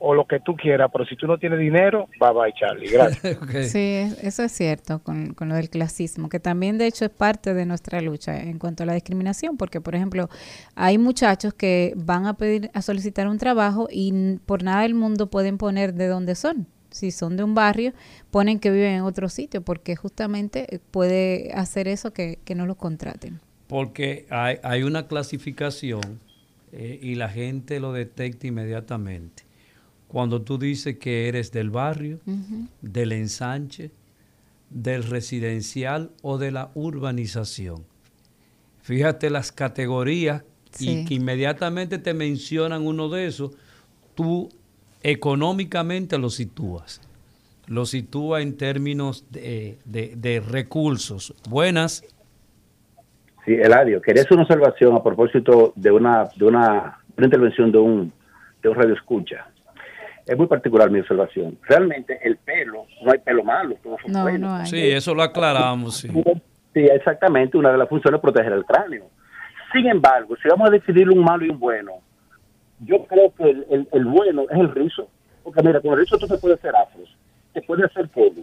o lo que tú quieras, pero si tú no tienes dinero, bye bye Charlie, gracias. [LAUGHS] Sí, eso es cierto con, con, lo del clasismo, que también de hecho es parte de nuestra lucha en cuanto a la discriminación, porque por ejemplo hay muchachos que van a pedir, a solicitar un trabajo y por nada del mundo pueden poner de dónde son si son de un barrio, ponen que viven en otro sitio, porque justamente eh, puede hacer eso que, no los contraten. Porque hay, hay una clasificación eh, y la gente lo detecta inmediatamente. Cuando tú dices que eres del barrio, del ensanche, del residencial o de la urbanización. Fíjate las categorías y que inmediatamente te mencionan uno de esos, tú económicamente lo sitúas. Lo sitúa en términos de, de, recursos. Buenas. Sí, Eladio, quería hacer una observación a propósito de una, de una, intervención de un, de un radio escucha. Es muy particular mi observación. Realmente el pelo, no hay pelo malo, no, Sí, eso lo aclaramos. Sí. sí, exactamente. Una de las funciones es proteger el cráneo. Sin embargo, si vamos a decidir un malo y un bueno, yo creo que el, el, bueno es el rizo. Porque mira, con el rizo tú te puedes hacer afros, te puedes hacer pelo,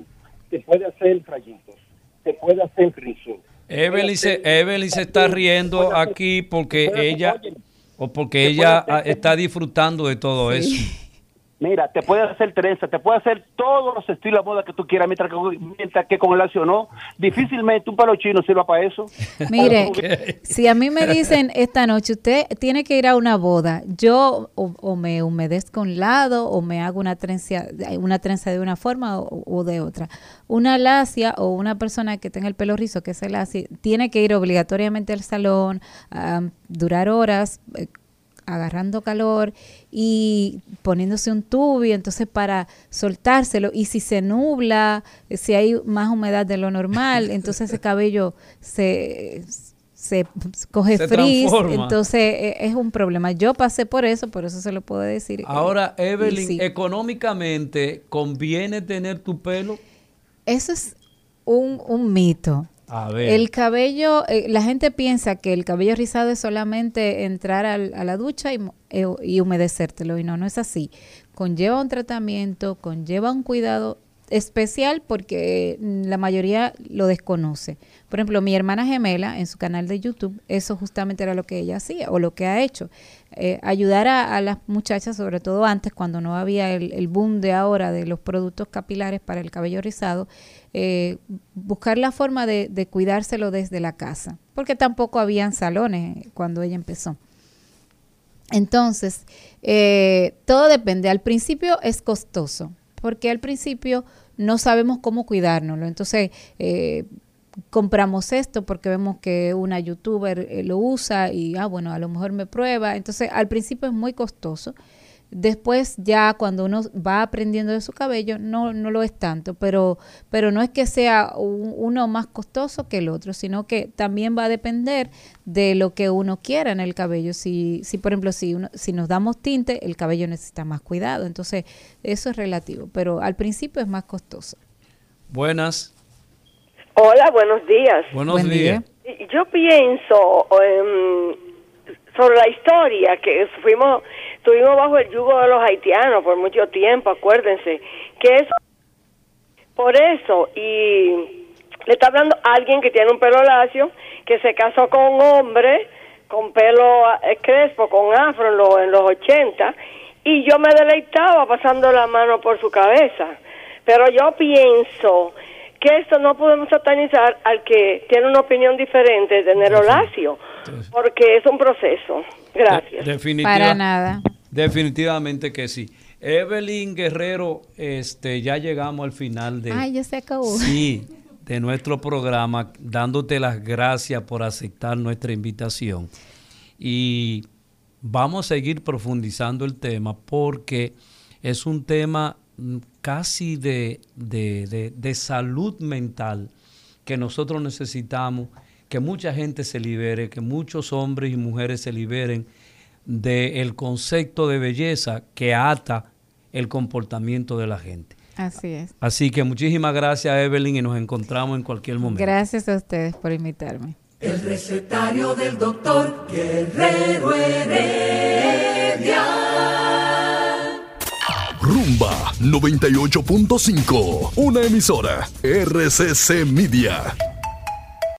te puedes hacer rayitos, te puedes hacer rizo. Evelyn se, Evelyn se está riendo aquí porque ella o porque ella está disfrutando de todo eso. Mira, te puede hacer trenza, te puede hacer todos los estilos de moda que tú quieras, mientras que, mientras que con el lacio no. Difícilmente un palo chino sirva para eso. [LAUGHS] Mire, si a mí me dicen esta noche, usted tiene que ir a una boda, yo o, me humedezco un lado o me hago una trenza, una trenza de una forma o, de otra. Una lacia o una persona que tenga el pelo rizo, que se lacia, tiene que ir obligatoriamente al salón, a durar horas, eh, agarrando calor y poniéndose un tubio, entonces para soltárselo. Y si se nubla, si hay más humedad de lo normal, [LAUGHS] entonces ese cabello se, se coge frizz, entonces e, es un problema. Yo pasé por eso, por eso se lo puedo decir. Ahora, Evelyn, económicamente, ¿conviene tener tu pelo? Eso es un, un mito. El cabello, eh, la gente piensa que el cabello rizado es solamente entrar a la ducha y, eh, y humedecértelo, y no, no es así. Conlleva un tratamiento, conlleva un cuidado especial porque mm, la mayoría lo desconoce. Por ejemplo, mi hermana gemela en su canal de YouTube, eso justamente era lo que ella hacía o lo que ha hecho. Eh, ayudar a, las muchachas, sobre todo antes, cuando no había el, boom de ahora de los productos capilares para el cabello rizado, eh, buscar la forma de, cuidárselo desde la casa, porque tampoco habían salones cuando ella empezó. Entonces, eh, todo depende. Al principio es costoso, porque al principio no sabemos cómo cuidárnoslo. Entonces, eh, compramos esto porque vemos que una youtuber eh, lo usa y, ah, bueno, a lo mejor me prueba. Entonces, al principio es muy costoso. Después ya cuando uno va aprendiendo de su cabello, no, no lo es tanto, pero, pero no es que sea uno más costoso que el otro, sino que también va a depender de lo que uno quiera en el cabello. Si, si por ejemplo, si, uno, si nos damos tinte, el cabello necesita más cuidado. Entonces, eso es relativo, pero al principio es más costoso. Buenas. Hola, buenos días. Buenos días. Yo pienso em, sobre la historia que fuimos estuvimos bajo el yugo de los haitianos por mucho tiempo, acuérdense, que eso, por eso, y le está hablando alguien que tiene un pelo lacio, que se casó con un hombre con pelo eh, crespo, con afro en los, en los 80, y yo me deleitaba pasando la mano por su cabeza. Pero yo pienso que esto no podemos satanizar al que tiene una opinión diferente de Nero Lacio, porque es un proceso. Gracias. Para nada. Definitivamente que sí. Evelyn Guerrero, este, ya llegamos al final de, Ay, ya se acabó. Sí, de nuestro programa, dándote las gracias por aceptar nuestra invitación. Y vamos a seguir profundizando el tema porque es un tema casi de, de, de salud mental que nosotros necesitamos, que mucha gente se libere, que muchos hombres y mujeres se liberen del concepto de belleza que ata el comportamiento de la gente. Así es. Así que muchísimas gracias Evelyn y nos encontramos en cualquier momento. Gracias a ustedes por invitarme. El recetario del doctor Guerrero Heredia. Rumba 98.5, una emisora RCC Media.